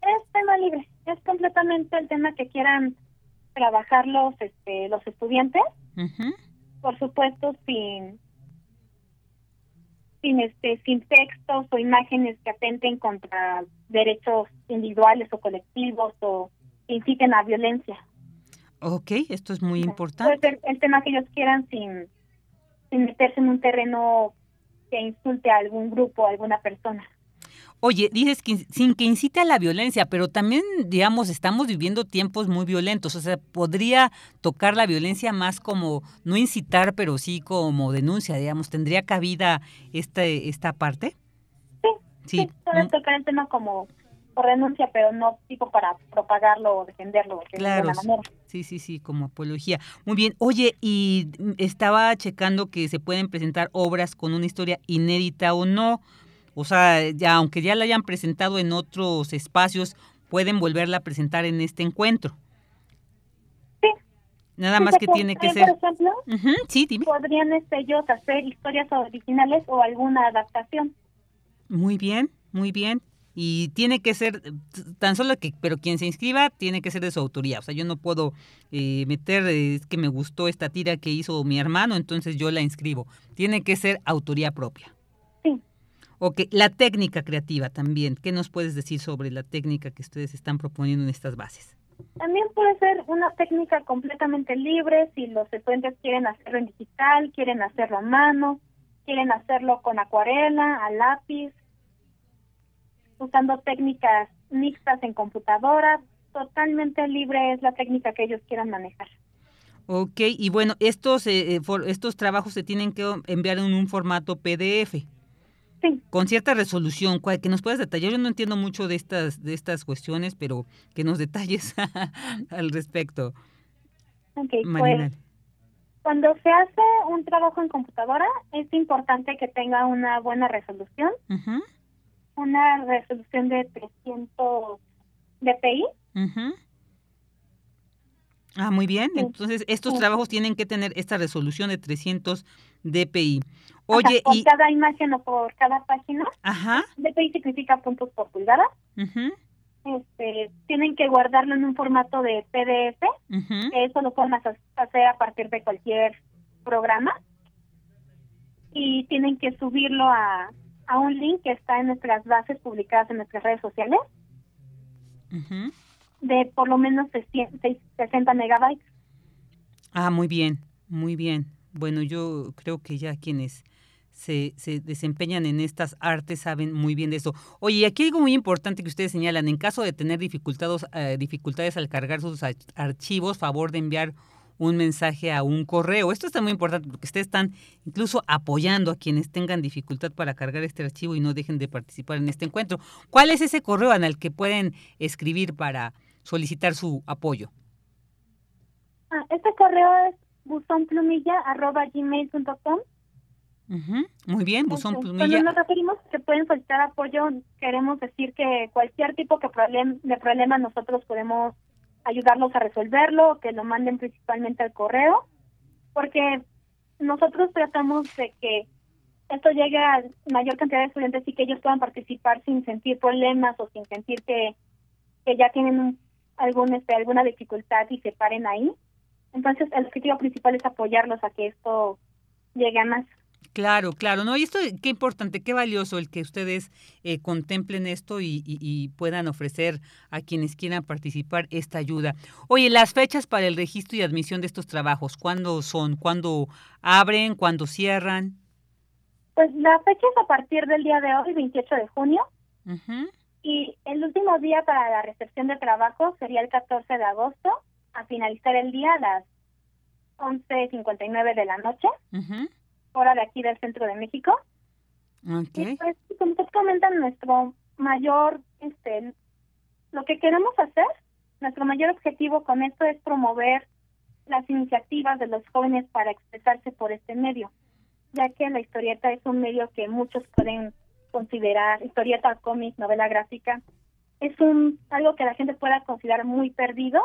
Es tema libre, es completamente el tema que quieran trabajar los, este, los estudiantes. Por supuesto, sin sin este sin textos o imágenes que atenten contra derechos individuales o colectivos o inciten a violencia. Ok, esto es muy importante. El tema que ellos quieran sin sin meterse en un terreno que insulte a algún grupo, a alguna persona. Oye, dices que sin que incite a la violencia, pero también, digamos, estamos viviendo tiempos muy violentos. O sea, podría tocar la violencia más como, no incitar, pero sí como denuncia, digamos. ¿Tendría cabida esta, esta parte? Sí, sí. sí tocar el tema como por denuncia, pero no tipo para propagarlo o defenderlo de claro, manera. Sí, sí, sí, como apología. Muy bien. Oye, y estaba checando que se pueden presentar obras con una historia inédita o no. O sea, ya aunque ya la hayan presentado en otros espacios, pueden volverla a presentar en este encuentro. Sí. Nada más que tiene que ser. Por ejemplo, sí, dime. podrían este, ellos hacer historias originales o alguna adaptación. Muy bien, muy bien y tiene que ser tan solo que pero quien se inscriba tiene que ser de su autoría. O sea yo no puedo eh, meter es que me gustó esta tira que hizo mi hermano entonces yo la inscribo. Tiene que ser autoría propia. Sí. Ok, la técnica creativa también. Qué nos puedes decir sobre la técnica que ustedes están proponiendo en estas bases también puede ser una técnica completamente libre si los estudiantes quieren hacerlo en digital quieren hacerlo a mano quieren hacerlo con acuarela a lápiz usando técnicas mixtas en computadora, totalmente libre es la técnica que ellos quieran manejar. Ok, y bueno, estos, eh, eh, estos trabajos se tienen que enviar en un formato PDF. Sí. Con cierta resolución, que nos puedas detallar. Yo no entiendo mucho de estas, de estas cuestiones, pero que nos detalles al respecto. Ok, pues cuando se hace un trabajo en computadora es importante que tenga una buena resolución una resolución de 300 dpi. Ah, muy bien. Entonces, estos trabajos tienen que tener esta resolución de 300 dpi. Oye, por cada imagen o por cada página. Ajá. dpi significa puntos por pulgada. Este, tienen que guardarlo en un formato de PDF. Eso lo pueden hacer a partir de cualquier programa. Y tienen que subirlo a a un link que está en nuestras bases publicadas en nuestras redes sociales de por lo menos 60 megabytes. Ah, muy bien, muy bien. Bueno, yo creo que ya quienes se, se, desempeñan en estas artes saben muy bien de eso. Oye, aquí hay algo muy importante que ustedes señalan. En caso de tener dificultades, eh, dificultades al cargar sus archivos, favor de enviar un mensaje a un correo. Esto está muy importante porque ustedes están incluso apoyando a quienes tengan dificultad para cargar este archivo y no dejen de participar en este encuentro. ¿Cuál es ese correo al que pueden escribir para solicitar su apoyo? Ah, este correo es buzonplumilla.gmail.com Muy bien, buzón Cuando nos referimos que pueden solicitar apoyo, queremos decir que cualquier tipo de problema nosotros podemos ayudarlos a resolverlo, que lo manden principalmente al correo, porque nosotros tratamos de que esto llegue a mayor cantidad de estudiantes y que ellos puedan participar sin sentir problemas o sin sentir que, que ya tienen algún, este, alguna dificultad y se paren ahí. Entonces, el objetivo principal es apoyarlos a que esto llegue a más. Claro, claro, no, y esto qué importante, qué valioso el que ustedes eh, contemplen esto y, puedan ofrecer a quienes quieran participar esta ayuda. Oye, las fechas para el registro y admisión de estos trabajos, ¿cuándo son? ¿Cuándo abren? ¿Cuándo cierran? Pues la fecha es a partir del día de hoy, 28 de junio, y el último día para la recepción de trabajo sería el 14 de agosto, a finalizar el día a las 11.59 de la noche hora de aquí del centro de México. Okay. Y pues, como usted comenta, nuestro mayor, este, lo que queremos hacer, nuestro mayor objetivo con esto es promover las iniciativas de los jóvenes para expresarse por este medio, ya que la historieta es un medio que muchos pueden considerar, historieta, cómic, novela gráfica, es un algo que la gente pueda considerar muy perdido,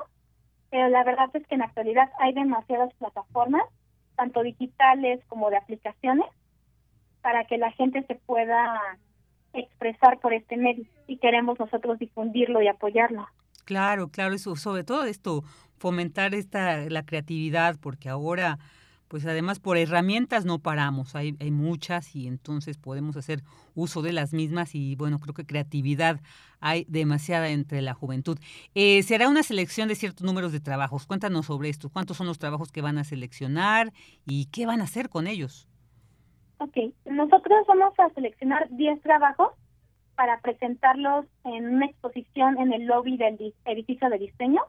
pero la verdad es que en la actualidad hay demasiadas plataformas tanto digitales como de aplicaciones, para que la gente se pueda expresar por este medio y queremos nosotros difundirlo y apoyarlo. Claro, claro, eso, sobre todo esto, fomentar esta la creatividad, porque ahora pues además por herramientas no paramos, hay, hay muchas y entonces podemos hacer uso de las mismas y bueno, creo que creatividad hay demasiada entre la juventud. Eh, será una selección de ciertos números de trabajos. Cuéntanos sobre esto, cuántos son los trabajos que van a seleccionar y qué van a hacer con ellos. Ok, nosotros vamos a seleccionar 10 trabajos para presentarlos en una exposición en el lobby del edificio de diseño.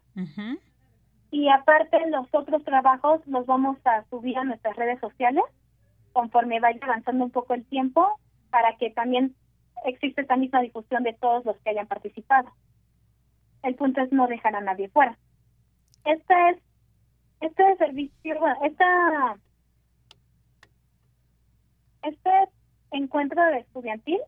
Y aparte los otros trabajos los vamos a subir a nuestras redes sociales conforme vaya avanzando un poco el tiempo para que también exista esta misma difusión de todos los que hayan participado. El punto es no dejar a nadie fuera. Este es este servicio, esta este encuentro estudiantil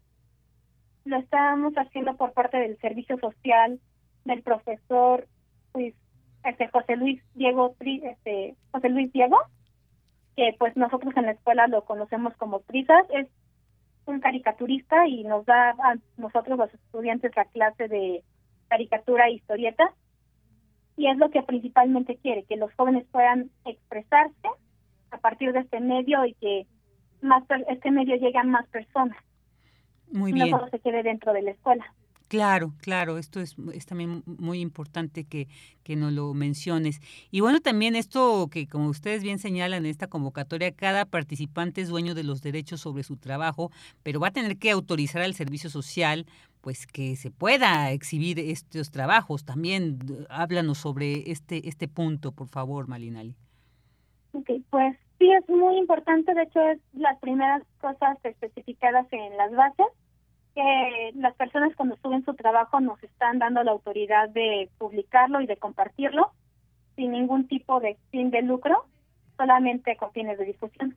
lo estamos haciendo por parte del servicio social del profesor Luis este José Luis Diego este José Luis Diego que pues nosotros en la escuela lo conocemos como Prisas. Es un caricaturista y nos da a nosotros los estudiantes la clase de caricatura e historieta. Y es lo que principalmente quiere que los jóvenes puedan expresarse a partir de este medio y que más este medio llegue a más personas. Muy bien no solo se quede dentro de la escuela Claro, claro, esto es, también muy importante que, que nos lo menciones. Y bueno, también esto que como ustedes bien señalan en esta convocatoria, cada participante es dueño de los derechos sobre su trabajo, pero va a tener que autorizar al servicio social pues que se pueda exhibir estos trabajos. También háblanos sobre este, este punto, por favor, Malinali. Ok, pues sí, es muy importante, de hecho es las primeras cosas especificadas en las bases que las personas cuando suben su trabajo nos están dando la autoridad de publicarlo y de compartirlo sin ningún tipo de fin de lucro, solamente con fines de difusión.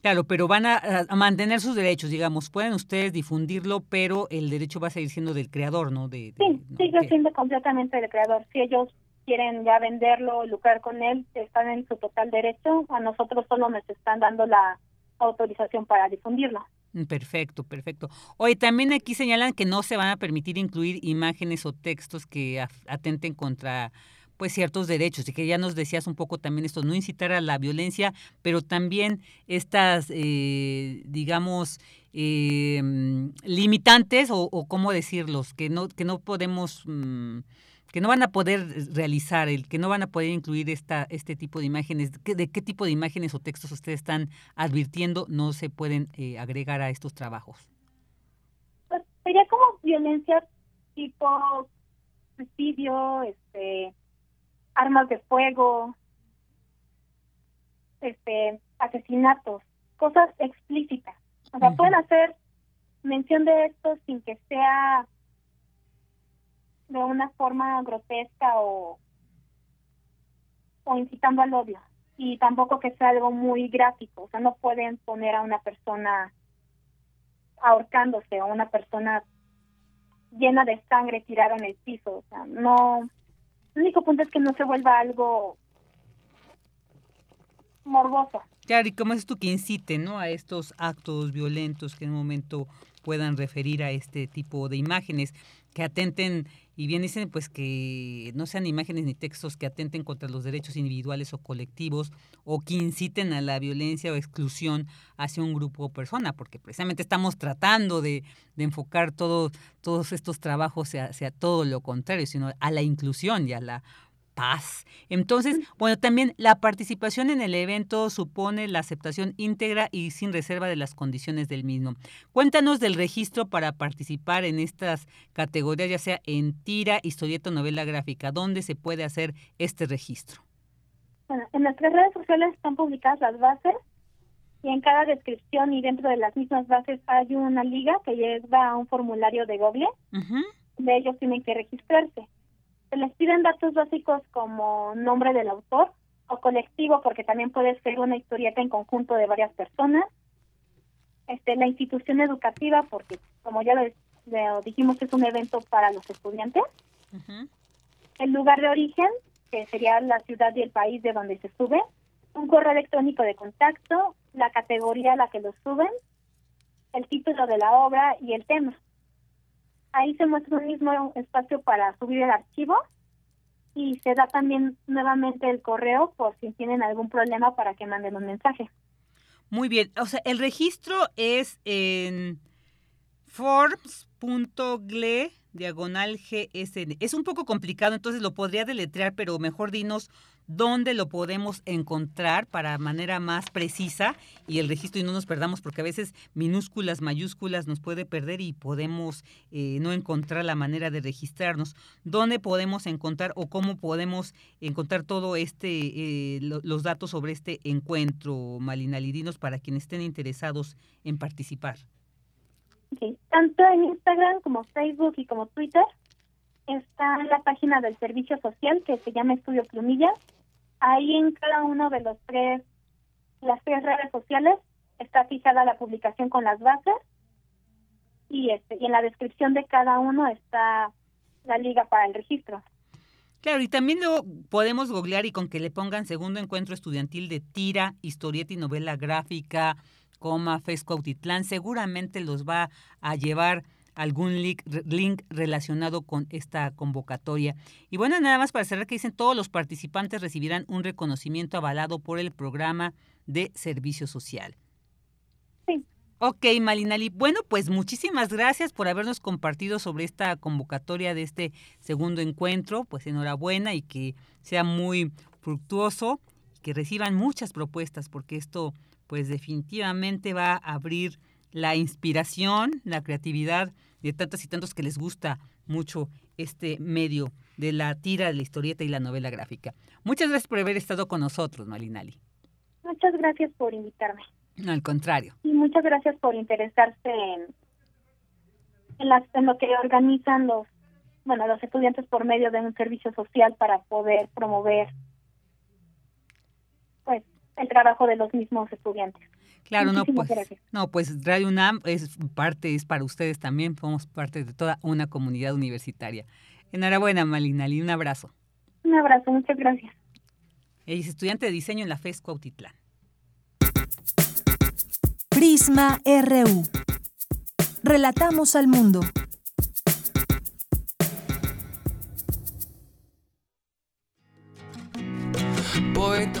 Claro, pero van a, mantener sus derechos, digamos, pueden ustedes difundirlo, pero el derecho va a seguir siendo del creador, ¿no? De, sí, sigue siendo completamente del creador. Si ellos quieren ya venderlo, lucrar con él, están en su total derecho. A nosotros solo nos están dando la autorización para difundirlo. Mm, perfecto, perfecto. Oye, también aquí señalan que no se van a permitir incluir imágenes o textos que atenten contra pues ciertos derechos y que ya nos decías un poco también esto, no incitar a la violencia, pero también estas, eh, digamos, eh, limitantes o, o, cómo decirlos, que no, que no podemos... Mm, que no van a poder realizar, el que no van a poder incluir esta, este tipo de imágenes. ¿De qué tipo de imágenes o textos ustedes están advirtiendo no se pueden eh, agregar a estos trabajos? Pues sería como violencia tipo suicidio, este, armas de fuego, este, asesinatos, cosas explícitas. O sea, pueden hacer mención de esto sin que sea de una forma grotesca o, o incitando al odio. Y tampoco que sea algo muy gráfico. O sea, no pueden poner a una persona ahorcándose o una persona llena de sangre tirada en el piso. O sea, no. El único punto es que no se vuelva algo morboso. Claro, y como es tú que incite, ¿no? A estos actos violentos que en un momento puedan referir a este tipo de imágenes que atenten y bien dicen pues que no sean imágenes ni textos que atenten contra los derechos individuales o colectivos o que inciten a la violencia o exclusión hacia un grupo o persona, porque precisamente estamos tratando de, enfocar todo, todos estos trabajos hacia, hacia, todo lo contrario, sino a la inclusión y a la paz. Entonces, bueno, también la participación en el evento supone la aceptación íntegra y sin reserva de las condiciones del mismo. Cuéntanos del registro para participar en estas categorías, ya sea en tira, historieta o novela gráfica. ¿Dónde se puede hacer este registro? Bueno, en nuestras redes sociales están publicadas las bases y en cada descripción y dentro de las mismas bases hay una liga que lleva a un formulario de Google. De ellos tienen que registrarse se les piden datos básicos como nombre del autor o colectivo, porque también puede ser una historieta en conjunto de varias personas. Este, la institución educativa, porque como ya lo, dijimos, es un evento para los estudiantes. El lugar de origen, que sería la ciudad y el país de donde se sube. Un correo electrónico de contacto, la categoría a la que lo suben, el título de la obra y el tema. Ahí se muestra un mismo espacio para subir el archivo y se da también nuevamente el correo por si tienen algún problema para que manden un mensaje. Muy bien, o sea, el registro es en forms.gle diagonal GSN. Es un poco complicado, entonces lo podría deletrear, pero mejor dinos dónde lo podemos encontrar para manera más precisa y el registro y no nos perdamos porque a veces minúsculas, mayúsculas nos puede perder y podemos eh, no encontrar la manera de registrarnos. ¿Dónde podemos encontrar o cómo podemos encontrar todo este, eh, los datos sobre este encuentro, Malinalidinos, para quienes estén interesados en participar? Tanto en Instagram como Facebook y como Twitter está la página del servicio social que se llama Estudio Plumilla. Ahí en cada uno de los tres, las tres redes sociales está fijada la publicación con las bases y este y en la descripción de cada uno está la liga para el registro. Claro, y también lo podemos googlear y con que le pongan segundo encuentro estudiantil de tira, historieta y novela gráfica, coma, Fesco Autitlán, seguramente los va a llevar algún link, link, relacionado con esta convocatoria. Y bueno, nada más para cerrar que dicen, todos los participantes recibirán un reconocimiento avalado por el programa de servicio social. Sí. Ok, Malinali. Bueno, pues muchísimas gracias por habernos compartido sobre esta convocatoria de este segundo encuentro. Pues enhorabuena y que sea muy fructuoso, que reciban muchas propuestas, porque esto pues definitivamente va a abrir la inspiración, la creatividad de tantas y tantos que les gusta mucho este medio de la tira, de la historieta y la novela gráfica. Muchas gracias por haber estado con nosotros, Malinali. Muchas gracias por invitarme. No, al contrario. Y muchas gracias por interesarse en, en, las, en lo que organizan los, bueno, los estudiantes por medio de un servicio social para poder promover el trabajo de los mismos estudiantes. Claro, no pues, no, pues Radio UNAM es parte, es para ustedes también, somos parte de toda una comunidad universitaria. Enhorabuena, Malinali, un abrazo. Un abrazo, muchas gracias. Ella es estudiante de diseño en la FES Cuautitlán. Prisma RU. Relatamos al mundo. Poeta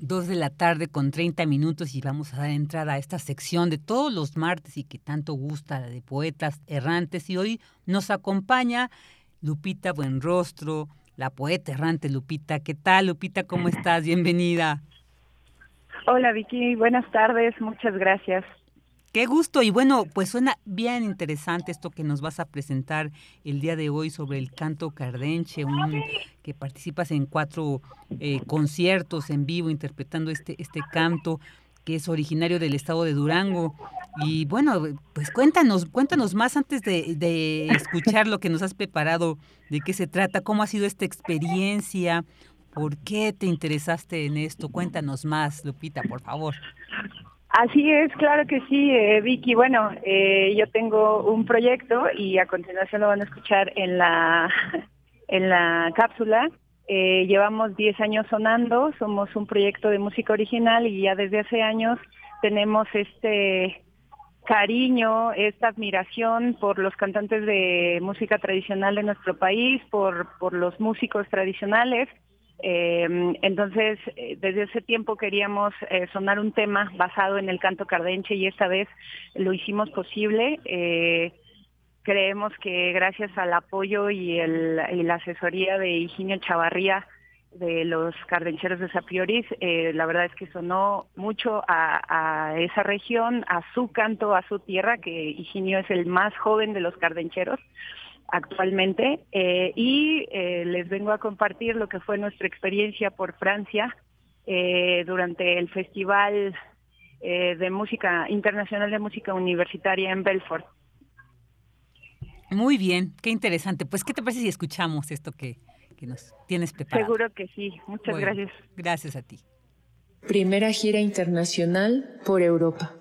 Dos de la tarde con 30 minutos y vamos a dar entrada a esta sección de todos los martes y que tanto gusta, la de poetas errantes. Y hoy nos acompaña Lupita Buenrostro, la poeta errante Lupita. ¿Qué tal, Lupita? ¿Cómo estás? Bienvenida. Hola, Vicky. Buenas tardes. Muchas gracias. Qué gusto y bueno, pues suena bien interesante esto que nos vas a presentar el día de hoy sobre el canto cardenche, un, que participas en cuatro eh, conciertos en vivo interpretando este, este canto. que es originario del estado de Durango. Y bueno, pues cuéntanos, cuéntanos más antes de, de escuchar lo que nos has preparado, de qué se trata, cómo ha sido esta experiencia, por qué te interesaste en esto. Cuéntanos más, Lupita, por favor. Así es, claro que sí, eh, Vicky. Bueno, eh, yo tengo un proyecto y a continuación lo van a escuchar en la, en la cápsula. Eh, llevamos 10 años sonando, somos un proyecto de música original y ya desde hace años tenemos este cariño, esta admiración por los cantantes de música tradicional de nuestro país, por, por los músicos tradicionales entonces, eh, desde ese tiempo queríamos eh, sonar un tema basado en el canto cardenche y esta vez lo hicimos posible. Eh, creemos que gracias al apoyo y, la asesoría de Higinio Chavarría de los cardencheros de Sapioris, la verdad es que sonó mucho a, esa región, a su canto, a su tierra, que Higinio es el más joven de los cardencheros actualmente eh, y eh, les vengo a compartir lo que fue nuestra experiencia por Francia eh, durante el Festival de Música Internacional de Música Universitaria en Belfort. Muy bien, qué interesante. Pues, ¿qué te parece si escuchamos esto que, que nos tienes preparado? Seguro que sí. Muchas gracias. Gracias a ti. Primera gira internacional por Europa.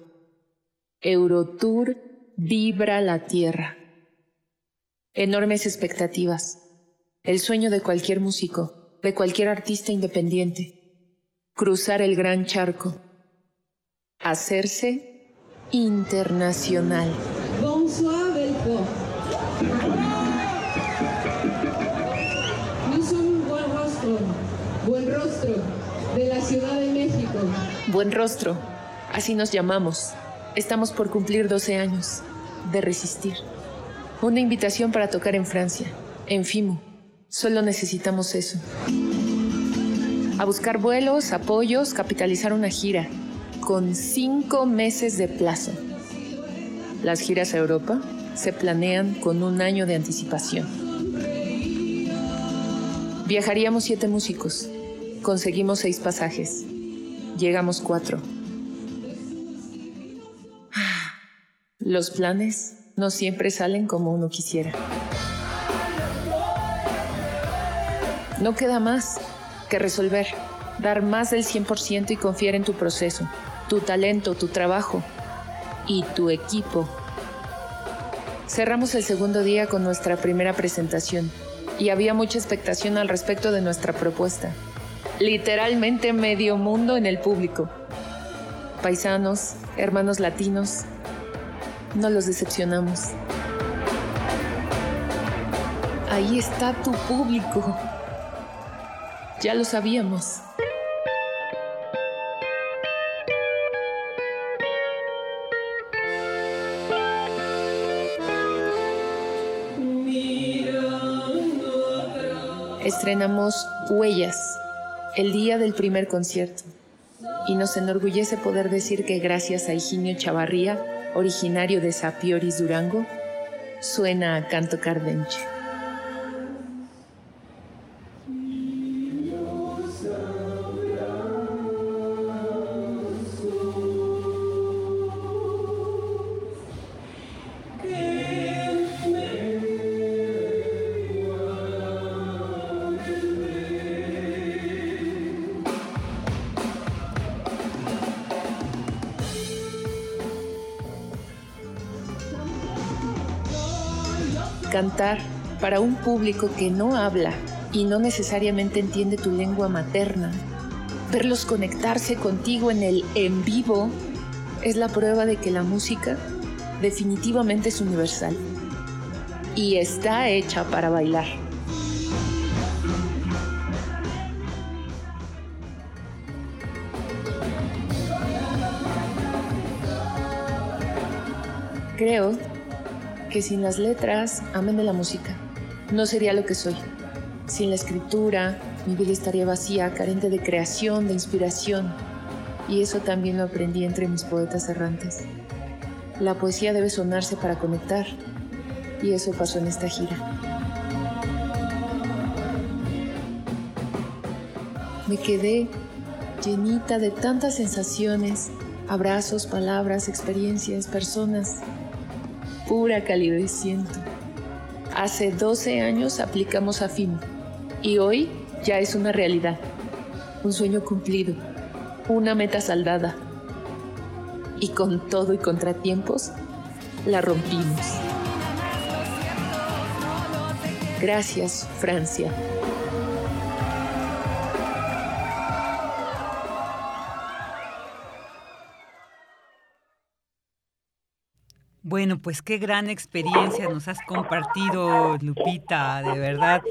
Eurotour Vibra la Tierra enormes expectativas, el sueño de cualquier músico, de cualquier artista independiente, cruzar el gran charco, hacerse internacional. Bonsoir sommes Buen Rostro, Buen Rostro, de la Ciudad de México. Buen Rostro, así nos llamamos. Estamos por cumplir 12 años de resistir. Una invitación para tocar en Francia, en FIMU. Solo necesitamos eso. A buscar vuelos, apoyos, capitalizar una gira, con cinco meses de plazo. Las giras a Europa se planean con un año de anticipación. Viajaríamos siete músicos. Conseguimos seis pasajes. Llegamos cuatro. Los planes no siempre salen como uno quisiera. No queda más que resolver, dar más del 100% y confiar en tu proceso, tu talento, tu trabajo y tu equipo. Cerramos el segundo día con nuestra primera presentación y había mucha expectación al respecto de nuestra propuesta. Literalmente medio mundo en el público. Paisanos, hermanos latinos, no los decepcionamos. Ahí está tu público. Ya lo sabíamos. Estrenamos Huellas, el día del primer concierto, y nos enorgullece poder decir que gracias a Higinio Chavarría originario de Sapioris, Durango, suena a canto cardenche. Cantar para un público que no habla y no necesariamente entiende tu lengua materna, verlos conectarse contigo en el en vivo es la prueba de que la música definitivamente es universal y está hecha para bailar. Creo que sin las letras, amen de la música, no sería lo que soy. Sin la escritura, mi vida estaría vacía, carente de creación, de inspiración. Y eso también lo aprendí entre mis poetas errantes. La poesía debe sonarse para conectar. Y eso pasó en esta gira. Me quedé llenita de tantas sensaciones Abrazos, palabras, experiencias, personas. Pura calidez siento. Hace 12 años aplicamos a y hoy ya es una realidad. Un sueño cumplido. Una meta saldada. Y con todo y contratiempos, la rompimos. Gracias, Francia. Bueno, pues qué gran experiencia nos has compartido, Lupita, de verdad.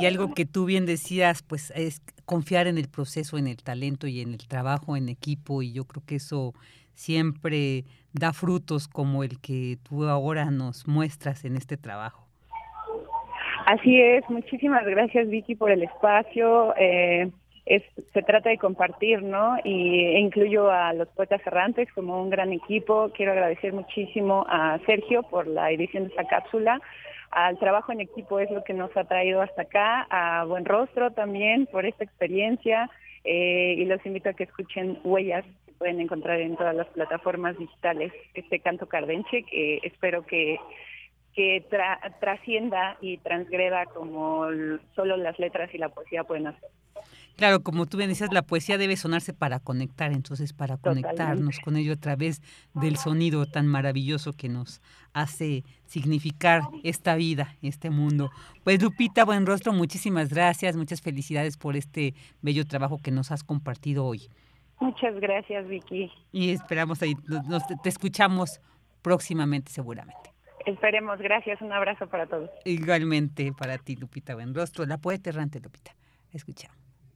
Y algo que tú bien decías, pues es confiar en el proceso, en el talento y en el trabajo en equipo. Y yo creo que eso siempre da frutos como el que tú ahora nos muestras en este trabajo. Así es, muchísimas gracias Vicky por el espacio. Eh, es, se trata de compartir, ¿no? Y incluyo a los poetas errantes como un gran equipo. Quiero agradecer muchísimo a Sergio por la edición de esta cápsula. Al trabajo en equipo es lo que nos ha traído hasta acá. A Buen Rostro también por esta experiencia. Eh, y los invito a que escuchen Huellas, que pueden encontrar en todas las plataformas digitales este canto cardenche, que espero que que trascienda y transgreda como solo las letras y la poesía pueden hacer. Claro, como tú bien decías, la poesía debe sonarse para conectar, entonces para conectarnos con ello a través del sonido tan maravilloso que nos hace significar esta vida, este mundo. Pues Lupita Buenrostro, muchísimas gracias, muchas felicidades por este bello trabajo que nos has compartido hoy. Muchas gracias, Vicky. Y esperamos ahí, nos, te escuchamos próximamente seguramente. Esperemos, gracias, un abrazo para todos. Igualmente para ti, Lupita Buenrostro, la poeta errante Lupita. Escuchamos.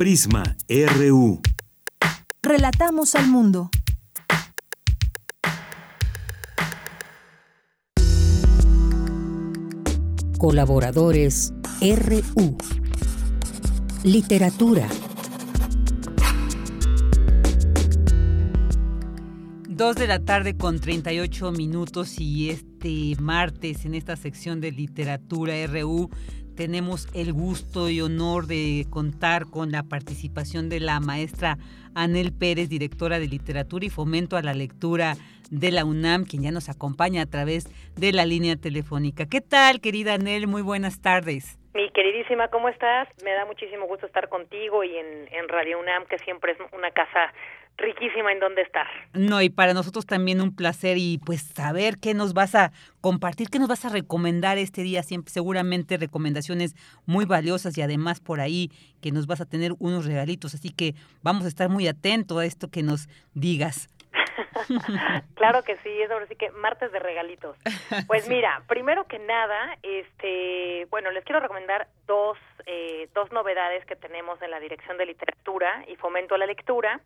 Prisma RU. Relatamos al mundo. Colaboradores RU. Literatura. Dos de la tarde con 38 minutos y este martes en esta sección de literatura RU tenemos el gusto y honor de contar con la participación de la maestra Anel Pérez, directora de literatura y fomento a la lectura de la UNAM, quien ya nos acompaña a través de la línea telefónica. ¿Qué tal, querida Anel? Muy buenas tardes. Mi queridísima, ¿cómo estás? Me da muchísimo gusto estar contigo y en, Radio UNAM, que siempre es una casa riquísima en dónde estar. No, y para nosotros también un placer y pues saber qué nos vas a compartir, qué nos vas a recomendar este día, siempre seguramente recomendaciones muy valiosas y además por ahí que nos vas a tener unos regalitos, así que vamos a estar muy atentos a esto que nos digas. claro que sí, es ahora sí que martes de regalitos. Pues mira, primero que nada, este, bueno, les quiero recomendar dos, eh, dos novedades que tenemos en la Dirección de Literatura y Fomento a la Lectura.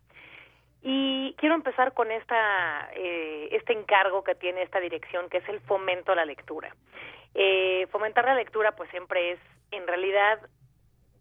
Y quiero empezar con esta, eh, este encargo que tiene esta dirección, que es el fomento a la lectura. Eh, fomentar la lectura, pues siempre es, en realidad,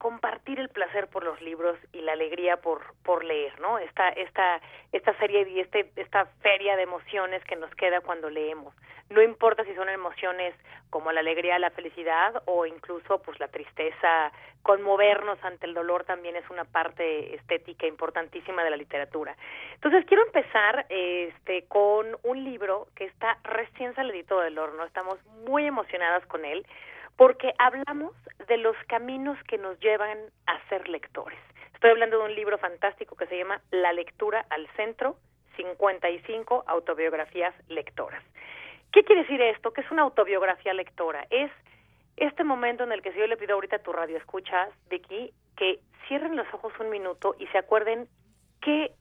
compartir el placer por los libros y la alegría por, por leer, ¿no? Esta, esta, esta serie y este, esta feria de emociones que nos queda cuando leemos. No importa si son emociones como la alegría, la felicidad o incluso pues la tristeza, conmovernos ante el dolor también es una parte estética importantísima de la literatura. Entonces quiero empezar este con un libro que está recién salido del horno, estamos muy emocionadas con él porque hablamos de los caminos que nos llevan a ser lectores. Estoy hablando de un libro fantástico que se llama La lectura al centro, 55 autobiografías lectoras. ¿Qué quiere decir esto? ¿Qué es una autobiografía lectora? Es este momento en el que si yo le pido ahorita a tu radio escuchas, Vicky, que cierren los ojos un minuto y se acuerden qué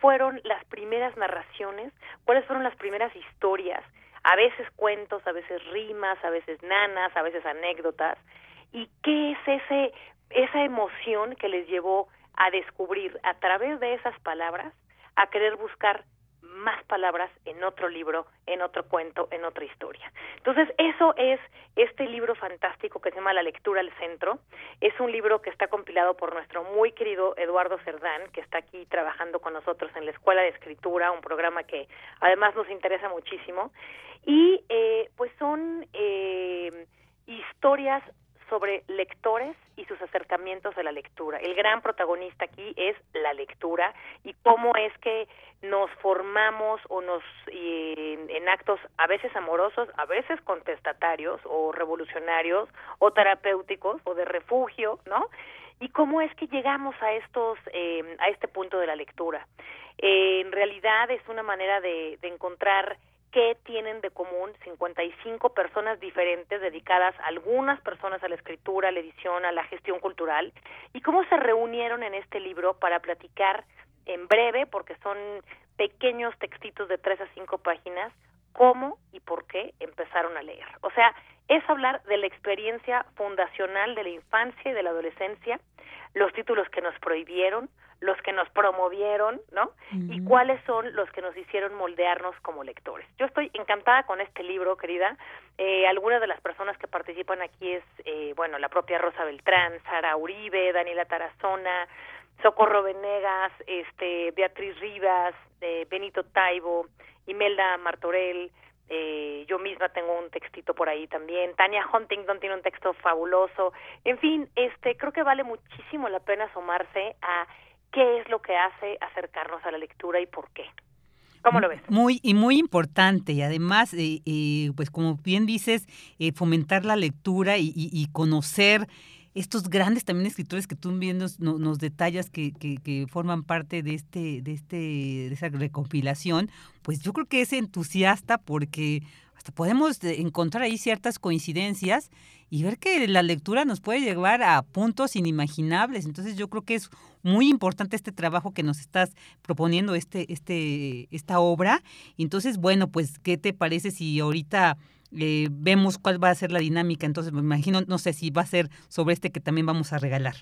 fueron las primeras narraciones, cuáles fueron las primeras historias, a veces cuentos, a veces rimas, a veces nanas, a veces anécdotas, y qué es ese esa emoción que les llevó a descubrir a través de esas palabras a querer buscar más palabras en otro libro, en otro cuento, en otra historia. Entonces, eso es este libro fantástico que se llama La lectura al centro. Es un libro que está compilado por nuestro muy querido Eduardo Cerdán, que está aquí trabajando con nosotros en la Escuela de Escritura, un programa que además nos interesa muchísimo. Y eh, pues son eh, historias sobre lectores y sus acercamientos a la lectura. El gran protagonista aquí es la lectura y cómo es que nos formamos o nos en actos a veces amorosos, a veces contestatarios o revolucionarios o terapéuticos o de refugio, ¿no? Y cómo es que llegamos a estos eh, a este punto de la lectura. Eh, en realidad es una manera de, de encontrar qué tienen de común 55 personas diferentes dedicadas, algunas personas a la escritura, a la edición, a la gestión cultural, y cómo se reunieron en este libro para platicar en breve, porque son pequeños textitos de tres a cinco páginas, cómo y por qué empezaron a leer. O sea, es hablar de la experiencia fundacional de la infancia y de la adolescencia, los títulos que nos prohibieron, los que nos promovieron, ¿no? Y cuáles son los que nos hicieron moldearnos como lectores. Yo estoy encantada con este libro, querida. Eh, algunas de las personas que participan aquí es, eh, bueno, la propia Rosa Beltrán, Sara Uribe, Daniela Tarazona, Socorro Venegas, este, Beatriz Rivas, eh, Benito Taibo, Imelda Martorell, eh, yo misma tengo un textito por ahí también. Tania Huntington tiene un texto fabuloso. En fin, este creo que vale muchísimo la pena asomarse a qué es lo que hace acercarnos a la lectura y por qué. ¿Cómo lo ves? Muy y muy importante y además, eh, eh, pues como bien dices, eh, fomentar la lectura y, y, conocer estos grandes también escritores que tú bien nos, nos, detallas que, que, que, forman parte de este de este de esa recompilación, pues yo creo que es entusiasta porque hasta podemos encontrar ahí ciertas coincidencias y ver que la lectura nos puede llevar a puntos inimaginables. Entonces yo creo que es muy importante este trabajo que nos estás proponiendo, este, este, esta obra. Entonces, bueno, pues, ¿qué te parece si ahorita eh, vemos cuál va a ser la dinámica? Entonces, me imagino, no sé si va a ser sobre este que también vamos a regalar.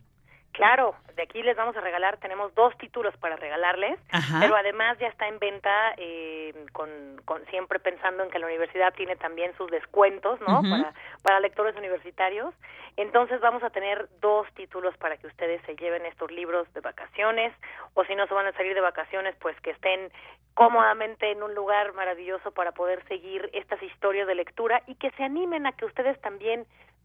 Claro, de aquí les vamos a regalar, tenemos dos títulos para regalarles, pero además ya está en venta, eh, con, con, siempre pensando en que la universidad tiene también sus descuentos, ¿no? para, para lectores universitarios. Entonces vamos a tener dos títulos para que ustedes se lleven estos libros de vacaciones, o si no se van a salir de vacaciones, pues que estén cómodamente en un lugar maravilloso para poder seguir estas historias de lectura y que se animen a que ustedes también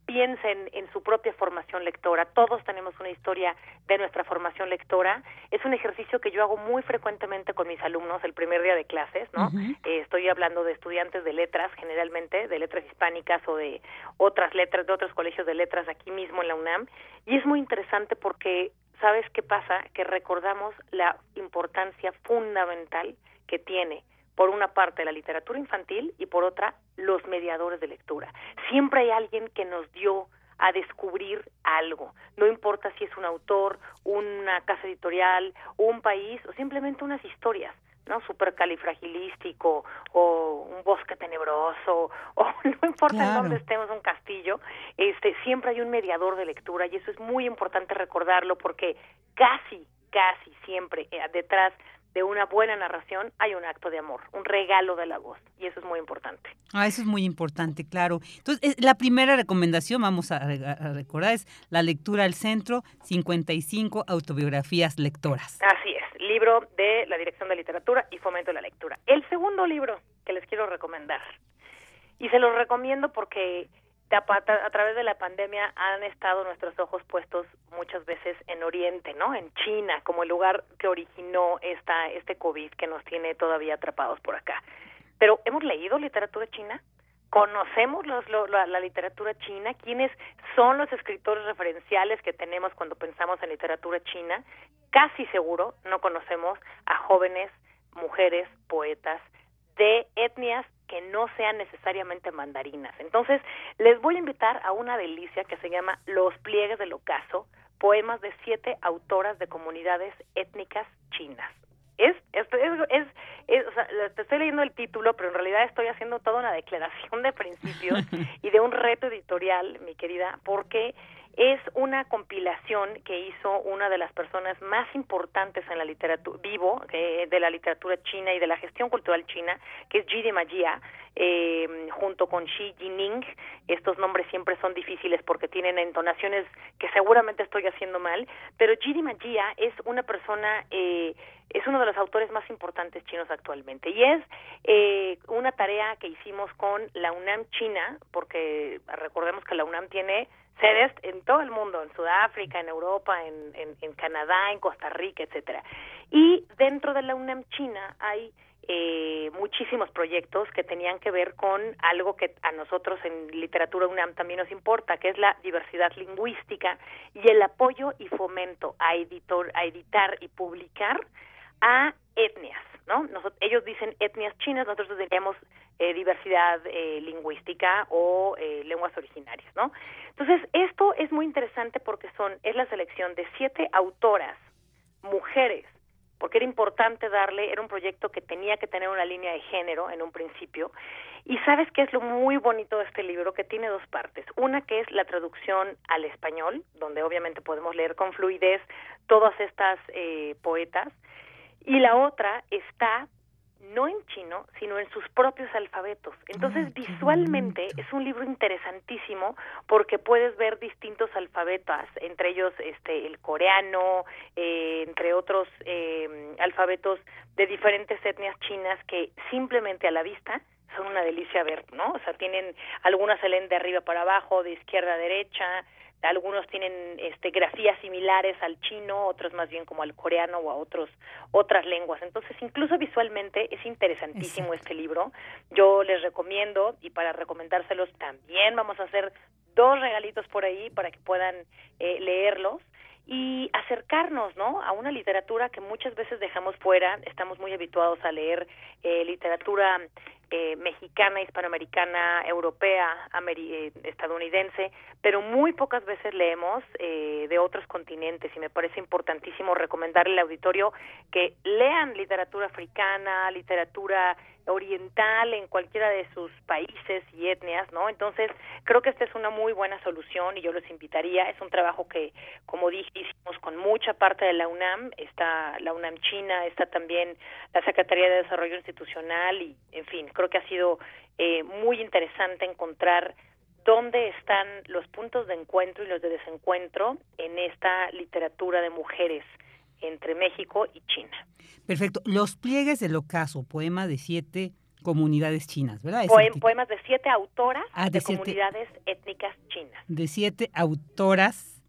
piensen en su propia formación lectora. Todos tenemos una historia de nuestra formación lectora. Es un ejercicio que yo hago muy frecuentemente con mis alumnos el primer día de clases, ¿no? Eh, estoy hablando de estudiantes de letras, generalmente, de letras hispánicas o de otras letras, de otros colegios de letras aquí mismo en la UNAM. Y es muy interesante porque, ¿sabes qué pasa? Que recordamos la importancia fundamental que tiene por una parte la literatura infantil y por otra los mediadores de lectura. Siempre hay alguien que nos dio a descubrir algo. No importa si es un autor, una casa editorial, un país o simplemente unas historias. ¿no? supercalifragilístico o un bosque tenebroso o no importa en dónde estemos un castillo, este siempre hay un mediador de lectura y eso es muy importante recordarlo porque casi casi siempre eh, detrás de una buena narración hay un acto de amor, un regalo de la voz, y eso es muy importante. Ah, eso es muy importante, claro. Entonces, la primera recomendación, vamos a, recordar, es la lectura al centro, 55 autobiografías lectoras. Así es, libro de la Dirección de Literatura y Fomento de la Lectura. El segundo libro que les quiero recomendar, y se los recomiendo porque a través de la pandemia han estado nuestros ojos puestos muchas veces en Oriente, ¿no? En China, como el lugar que originó esta este COVID que nos tiene todavía atrapados por acá. Pero hemos leído literatura china, conocemos los, la, la, literatura china, quiénes son los escritores referenciales que tenemos cuando pensamos en literatura china. Casi seguro no conocemos a jóvenes mujeres poetas de etnias que no sean necesariamente mandarinas. Entonces, les voy a invitar a una delicia que se llama Los pliegues del ocaso, poemas de siete autoras de comunidades étnicas chinas. Es, es, es, es, o sea, te estoy leyendo el título, pero en realidad estoy haciendo toda una declaración de principios y de un reto editorial, mi querida, porque es una compilación que hizo una de las personas más importantes en la literatura vivo eh, de la literatura china y de la gestión cultural china, que es Jide Magia, eh, junto con Xi Jining. Estos nombres siempre son difíciles porque tienen entonaciones que seguramente estoy haciendo mal, pero Jide Magia es una persona eh, es uno de los autores más importantes chinos actualmente y es eh, una tarea que hicimos con la UNAM China, porque recordemos que la UNAM tiene sedes en todo el mundo, en Sudáfrica, en Europa, en, en, Canadá, en Costa Rica, etcétera. Y dentro de la UNAM China hay eh, muchísimos proyectos que tenían que ver con algo que a nosotros en literatura UNAM también nos importa, que es la diversidad lingüística y el apoyo y fomento a, editor, a editar y publicar a etnias, ¿no? ellos dicen etnias chinas, nosotros diríamos eh, diversidad eh, lingüística o eh, lenguas originarias, ¿no? Entonces, esto es muy interesante porque son, es la selección de siete autoras, mujeres, porque era importante darle, era un proyecto que tenía que tener una línea de género en un principio, y sabes qué es lo muy bonito de este libro, que tiene dos partes. Una que es la traducción al español, donde obviamente podemos leer con fluidez todas estas eh, poetas, y la otra está no en chino, sino en sus propios alfabetos. Entonces, visualmente es un libro interesantísimo porque puedes ver distintos alfabetos, entre ellos este el coreano, eh, entre otros eh, alfabetos de diferentes etnias chinas que simplemente a la vista son una delicia ver, ¿no? O sea, tienen algunas se leen de arriba para abajo, de izquierda a derecha, algunos tienen este grafías similares al chino, otros más bien como al coreano o a otros otras lenguas. Entonces, incluso visualmente es interesantísimo este libro. Yo les recomiendo y para recomendárselos también vamos a hacer dos regalitos por ahí para que puedan eh, leerlos y acercarnos, ¿no? A una literatura que muchas veces dejamos fuera. Estamos muy habituados a leer eh, literatura eh, mexicana, hispanoamericana, europea, eh, estadounidense, pero muy pocas veces leemos eh, de otros continentes y me parece importantísimo recomendarle al auditorio que lean literatura africana, literatura oriental en cualquiera de sus países y etnias, ¿no? Entonces, creo que esta es una muy buena solución y yo los invitaría. Es un trabajo que, como dije, hicimos con mucha parte de la UNAM. Está la UNAM China, está también la Secretaría de Desarrollo Institucional y, en fin, creo que ha sido eh, muy interesante encontrar dónde están los puntos de encuentro y los de desencuentro en esta literatura de mujeres entre México y China. Perfecto. Los pliegues del ocaso, poema de siete comunidades chinas, ¿verdad? poemas de siete autoras ah, de, comunidades étnicas chinas. De siete autoras,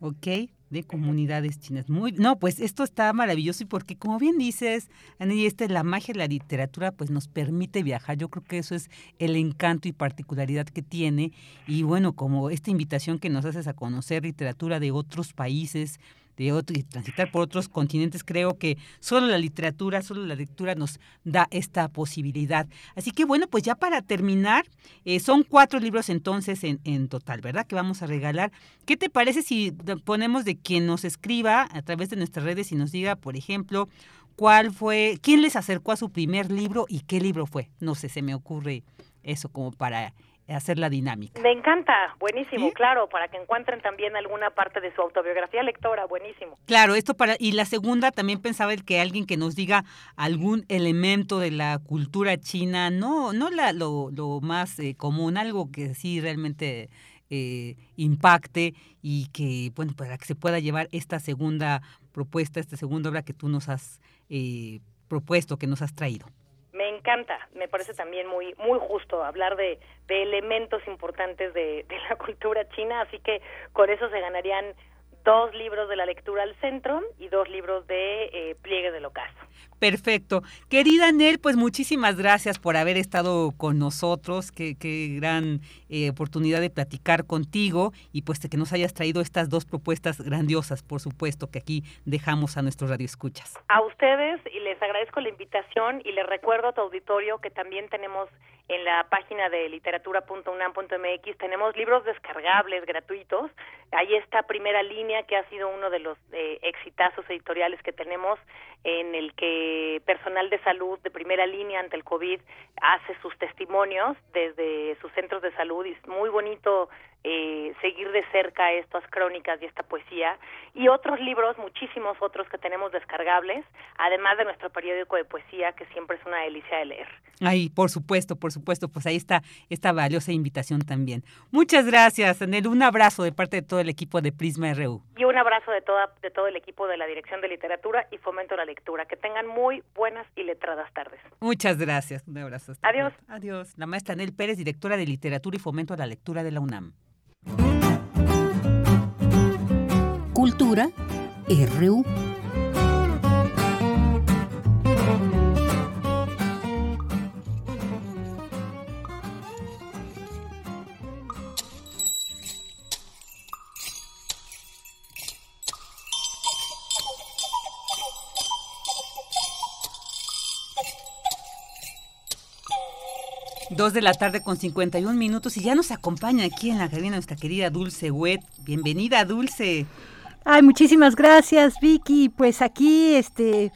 ¿ok? De comunidades chinas. Muy, no, pues esto está maravilloso y porque como bien dices, Annie, este, la magia de la literatura pues nos permite viajar. Yo creo que eso es el encanto y particularidad que tiene. Y bueno, como esta invitación que nos haces a conocer literatura de otros países, de otro, y transitar por otros continentes, creo que solo la literatura, solo la lectura nos da esta posibilidad. Así que bueno, pues ya para terminar, eh, son cuatro libros entonces en, en total, ¿verdad? Que vamos a regalar. ¿Qué te parece si ponemos de quien nos escriba a través de nuestras redes y nos diga, por ejemplo, cuál fue, quién les acercó a su primer libro y qué libro fue? No sé, se me ocurre eso como para hacer la dinámica. Me encanta, buenísimo, claro, para que encuentren también alguna parte de su autobiografía lectora, buenísimo. Claro, esto para y la segunda también pensaba el que alguien que nos diga algún elemento de la cultura china, no no la, lo, lo más eh, común, algo que sí realmente eh, impacte y que bueno para que se pueda llevar esta segunda propuesta, esta segunda obra que tú nos has eh, propuesto, que nos has traído encanta, me parece también muy muy justo hablar de, de elementos importantes de, de, la cultura china, así que con eso se ganarían dos libros de la lectura al centro y dos libros de eh, pliegue del ocaso. Perfecto. Querida Nel, pues muchísimas gracias por haber estado con nosotros. Qué, qué gran eh, oportunidad de platicar contigo y pues de que nos hayas traído estas dos propuestas grandiosas, por supuesto, que aquí dejamos a nuestros radioescuchas. A ustedes y les agradezco la invitación y les recuerdo a tu auditorio que también tenemos en la página de literatura.unam.mx tenemos libros descargables gratuitos. Ahí está Primera Línea, que ha sido uno de los eh, exitazos editoriales que tenemos, en el que personal de salud de primera línea ante el COVID hace sus testimonios desde sus centros de salud. Y es muy bonito eh, seguir de cerca estas crónicas y esta poesía y otros libros, muchísimos otros que tenemos descargables, además de nuestro periódico de poesía que siempre es una delicia de leer. Ay, por supuesto, por supuesto, pues ahí está esta valiosa invitación también. Muchas gracias, Anel, un abrazo de parte de todo el equipo de Prisma RU. Y un abrazo de toda de todo el equipo de la Dirección de Literatura y Fomento a la Lectura. Que tengan muy buenas y letradas tardes. Muchas gracias, un abrazo. Adiós. Adiós. La maestra Anel Pérez, directora de Literatura y Fomento a la Lectura de la UNAM. Cultura RU. Dos de la tarde con 51 minutos y ya nos acompaña aquí en la cabina nuestra querida Dulce Wet. Bienvenida, Dulce. Ay, muchísimas gracias, Vicky. Pues aquí, este,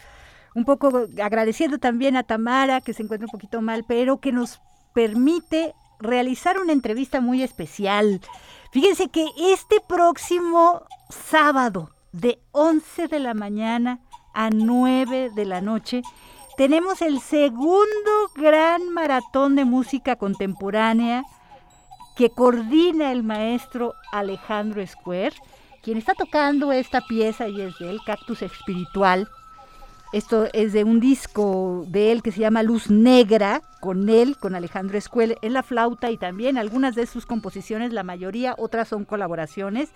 un poco agradeciendo también a Tamara, que se encuentra un poquito mal, pero que nos permite realizar una entrevista muy especial. Fíjense que este próximo sábado, de 11 de la mañana a 9 de la noche, tenemos el segundo gran maratón de música contemporánea que coordina el maestro Alejandro Square, quien está tocando esta pieza y es de él, Cactus Espiritual. Esto es de un disco de él que se llama Luz Negra, con él, con Alejandro Escuel, en la flauta y también algunas de sus composiciones, la mayoría, otras son colaboraciones.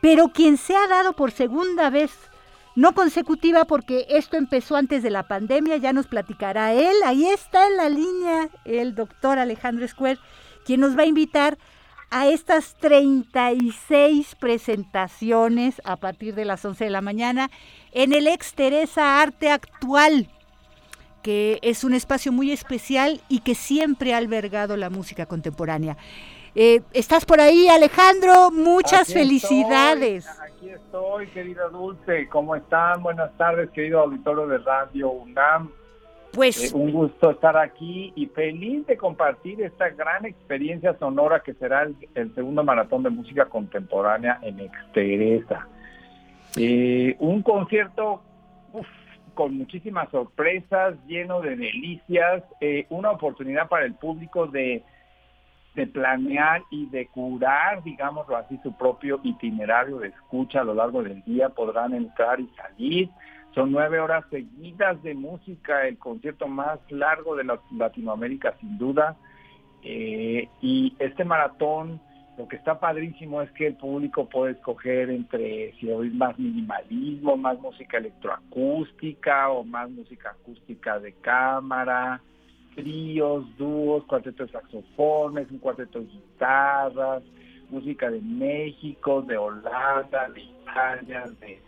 Pero quien se ha dado por segunda vez no consecutiva porque esto empezó antes de la pandemia, ya nos platicará él, ahí está en la línea el doctor Alejandro Square, quien nos va a invitar a estas 36 presentaciones a partir de las 11 de la mañana en el Ex Teresa Arte Actual, que es un espacio muy especial y que siempre ha albergado la música contemporánea. Eh, ¿Estás por ahí, Alejandro? Muchas Aquí felicidades. Estoy, aquí estoy, querida Dulce. ¿Cómo están? Buenas tardes, querido auditorio de Radio UNAM. Pues Eh, un gusto estar aquí y feliz de compartir esta gran experiencia sonora que será el, el segundo maratón de música contemporánea en Exteresa. Eh, un concierto uf, con muchísimas sorpresas, lleno de delicias, eh, una oportunidad para el público de, de planear y de curar, digámoslo así, su propio itinerario de escucha a lo largo del día. Podrán entrar y salir. Son nueve horas seguidas de música, el concierto más largo de la- Latinoamérica sin duda. Eh, y este maratón, lo que está padrísimo es que el público puede escoger entre si oír más minimalismo, más música electroacústica o más música acústica de cámara, tríos, dúos, cuarteto de saxofones, un cuarteto de guitarras, música de México, de Holanda, de Italia, de,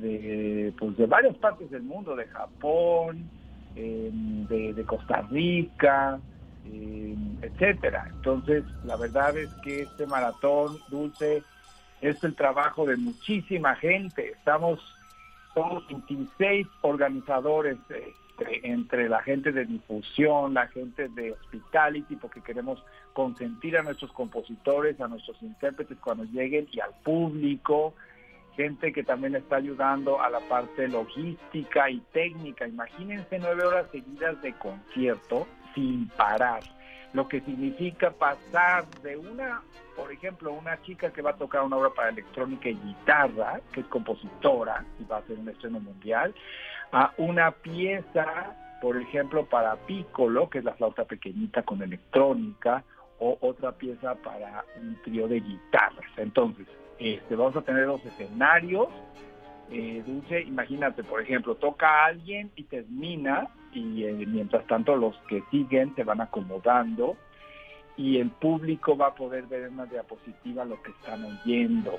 de, pues de varias partes del mundo, de Japón, eh, de, de Costa Rica, eh, etcétera. Entonces, la verdad es que este maratón dulce es el trabajo de muchísima gente. Estamos somos 26 organizadores eh, entre, la gente de difusión, la gente de hospitality, porque queremos consentir a nuestros compositores, a nuestros intérpretes cuando lleguen y al público, gente que también está ayudando a la parte logística y técnica. Imagínense nueve horas seguidas de concierto sin parar, lo que significa pasar de una, por ejemplo, una chica que va a tocar una obra para electrónica y guitarra, que es compositora y va a hacer un estreno mundial, a una pieza, por ejemplo, para piccolo, que es la flauta pequeñita con electrónica, o otra pieza para un trío de guitarras. Entonces, este, vamos a tener dos escenarios. Eh, Dulce, imagínate, por ejemplo, toca a alguien y termina, y eh, mientras tanto los que siguen se van acomodando y el público va a poder ver en una diapositiva lo que están oyendo.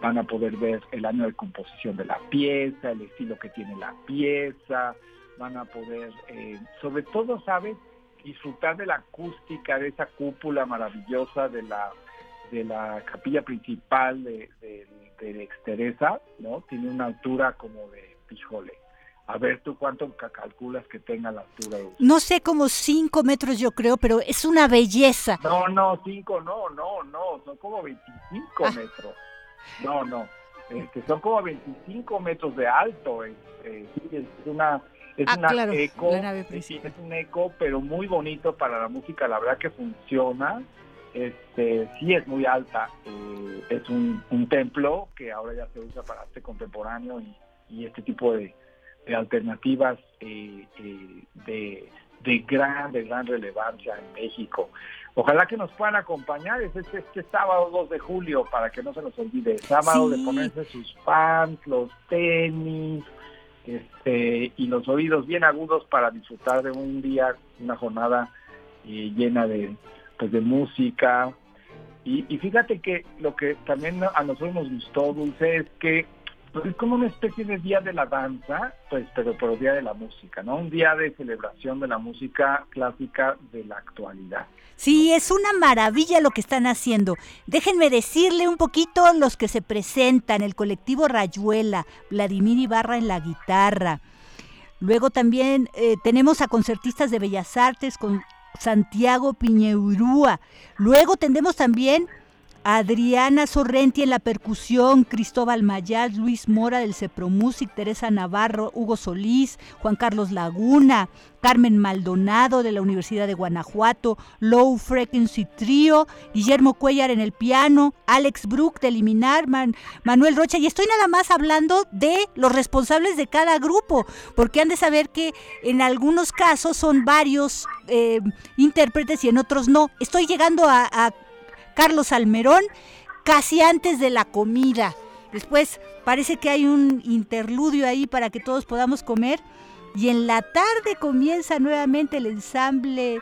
Van a poder ver el año de composición de la pieza, el estilo que tiene la pieza, van a poder, eh, sobre todo, ¿sabes? Disfrutar de la acústica, de esa cúpula maravillosa de la de la capilla principal de, de, de Exteresa, ¿no? Tiene una altura como de, híjole, A ver tú cuánto calculas que tenga la altura. No sé, como cinco metros yo creo, pero es una belleza. No, no, cinco, no, no, no, son como 25 ah. metros. No, no, este, son como 25 metros de alto. Este, es una es ah, una eco, es un eco, pero muy bonito para la música, la verdad que funciona. Este, sí es muy alta, eh, es un, templo que ahora ya se usa para arte contemporáneo y este tipo de, alternativas eh, eh, de, de, gran, de gran relevancia en México. Ojalá que nos puedan acompañar, es este, este sábado 2 de julio, para que no se nos olvide, sábado de ponerse sus pants, los tenis, este, y los oídos bien agudos para disfrutar de un día, una jornada eh, llena de, pues, de música. Y, y, fíjate que lo que también a nosotros nos gustó, Dulce, es que pues es como una especie de día de la danza, pues, pero pero día de la música, ¿no? Un día de celebración de la música clásica de la actualidad. Sí, es una maravilla lo que están haciendo. Déjenme decirle un poquito los que se presentan, el colectivo Rayuela, Vladimir Ibarra en la guitarra. Luego también eh, tenemos a concertistas de Bellas Artes con Santiago Piñeurúa. Luego tendremos también Adriana Sorrenti en la percusión, Cristóbal Mayal, Luis Mora del Cepromusic, Teresa Navarro, Hugo Solís, Juan Carlos Laguna, Carmen Maldonado de la Universidad de Guanajuato, Low Frequency Trio, Guillermo Cuellar en el piano, Alex Brook de Eliminar, Manuel Rocha, y estoy nada más hablando de los responsables de cada grupo, porque han de saber que en algunos casos son varios eh, intérpretes y en otros no. Estoy llegando a Carlos Almerón casi antes de la comida. Después parece que hay un interludio ahí para que todos podamos comer. Y en la tarde comienza nuevamente el ensamble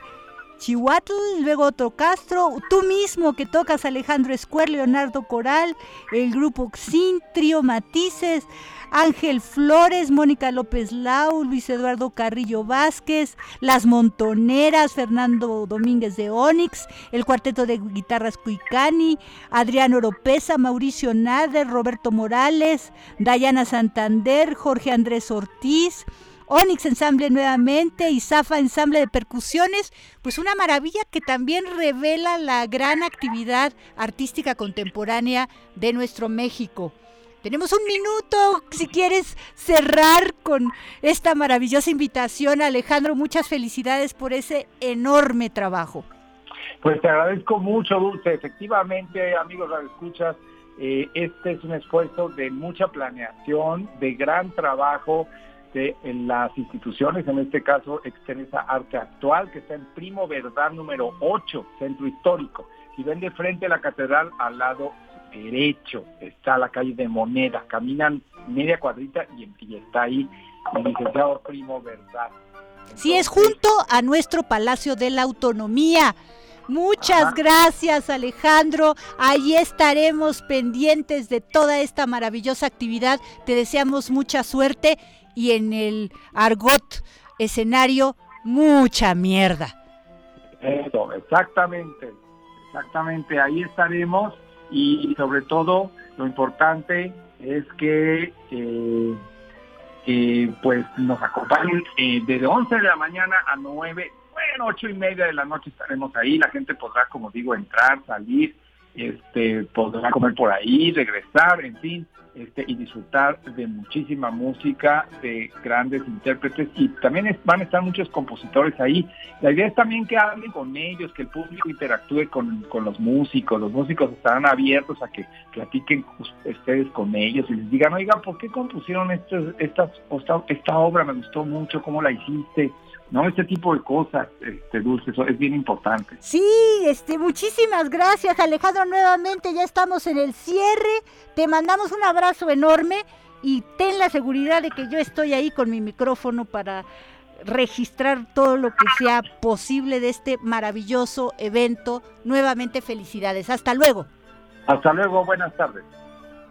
Chihuatl, luego otro Castro, tú mismo que tocas Alejandro Escuer, Leonardo Coral, el grupo Xin, Trío Matices, Ángel Flores, Mónica López Lau, Luis Eduardo Carrillo Vázquez, Las Montoneras, Fernando Domínguez de Onix, el cuarteto de guitarras Cuicani, Adriano Oropesa, Mauricio Nader, Roberto Morales, Dayana Santander, Jorge Andrés Ortiz, Onyx Ensamble nuevamente y Zafa Ensamble de Percusiones, pues una maravilla que también revela la gran actividad artística contemporánea de nuestro México. Tenemos un minuto, si quieres cerrar con esta maravillosa invitación. Alejandro, muchas felicidades por ese enorme trabajo. Pues te agradezco mucho, Dulce. Efectivamente, amigos escuchas, eh, este es un esfuerzo de mucha planeación, de gran trabajo de en las instituciones, en este caso Extensa Arte Actual, que está en Primo Verdad número 8, Centro Histórico. y ven de frente a la catedral al lado derecho, está la calle de Moneda, caminan media cuadrita y, está ahí el licenciado Primo Verdad. sí, es junto a nuestro Palacio de la Autonomía. Muchas gracias Alejandro, ahí estaremos pendientes de toda esta maravillosa actividad, te deseamos mucha suerte y en el argot escenario mucha mierda. Exactamente, exactamente, ahí estaremos y sobre todo lo importante es que eh, pues nos acompañen eh, desde 11 de la mañana a 9, bueno, 8 y media de la noche estaremos ahí, la gente podrá, como digo, entrar, salir, este, comer por ahí, regresar, en fin, este, y disfrutar de muchísima música, de grandes intérpretes y también van a estar muchos compositores ahí. La idea es también que hablen con ellos, que el público interactúe con, los músicos, los músicos estarán abiertos a que platiquen ustedes con ellos y les digan, oiga, ¿por qué compusieron esta, esta, esta obra? Me gustó mucho, ¿cómo la hiciste? ¿No? Este tipo de cosas, este, Dulce, eso es bien importante. Sí, este, muchísimas gracias Alejandro, nuevamente ya estamos en el cierre, te mandamos un abrazo enorme y ten la seguridad de que yo estoy ahí con mi micrófono para registrar todo lo que sea posible de este maravilloso evento. Nuevamente felicidades, hasta luego. Hasta luego, buenas tardes.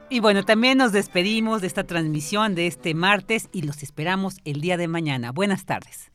Y bueno, también nos despedimos de esta transmisión de este martes y los esperamos el día de mañana. Buenas tardes.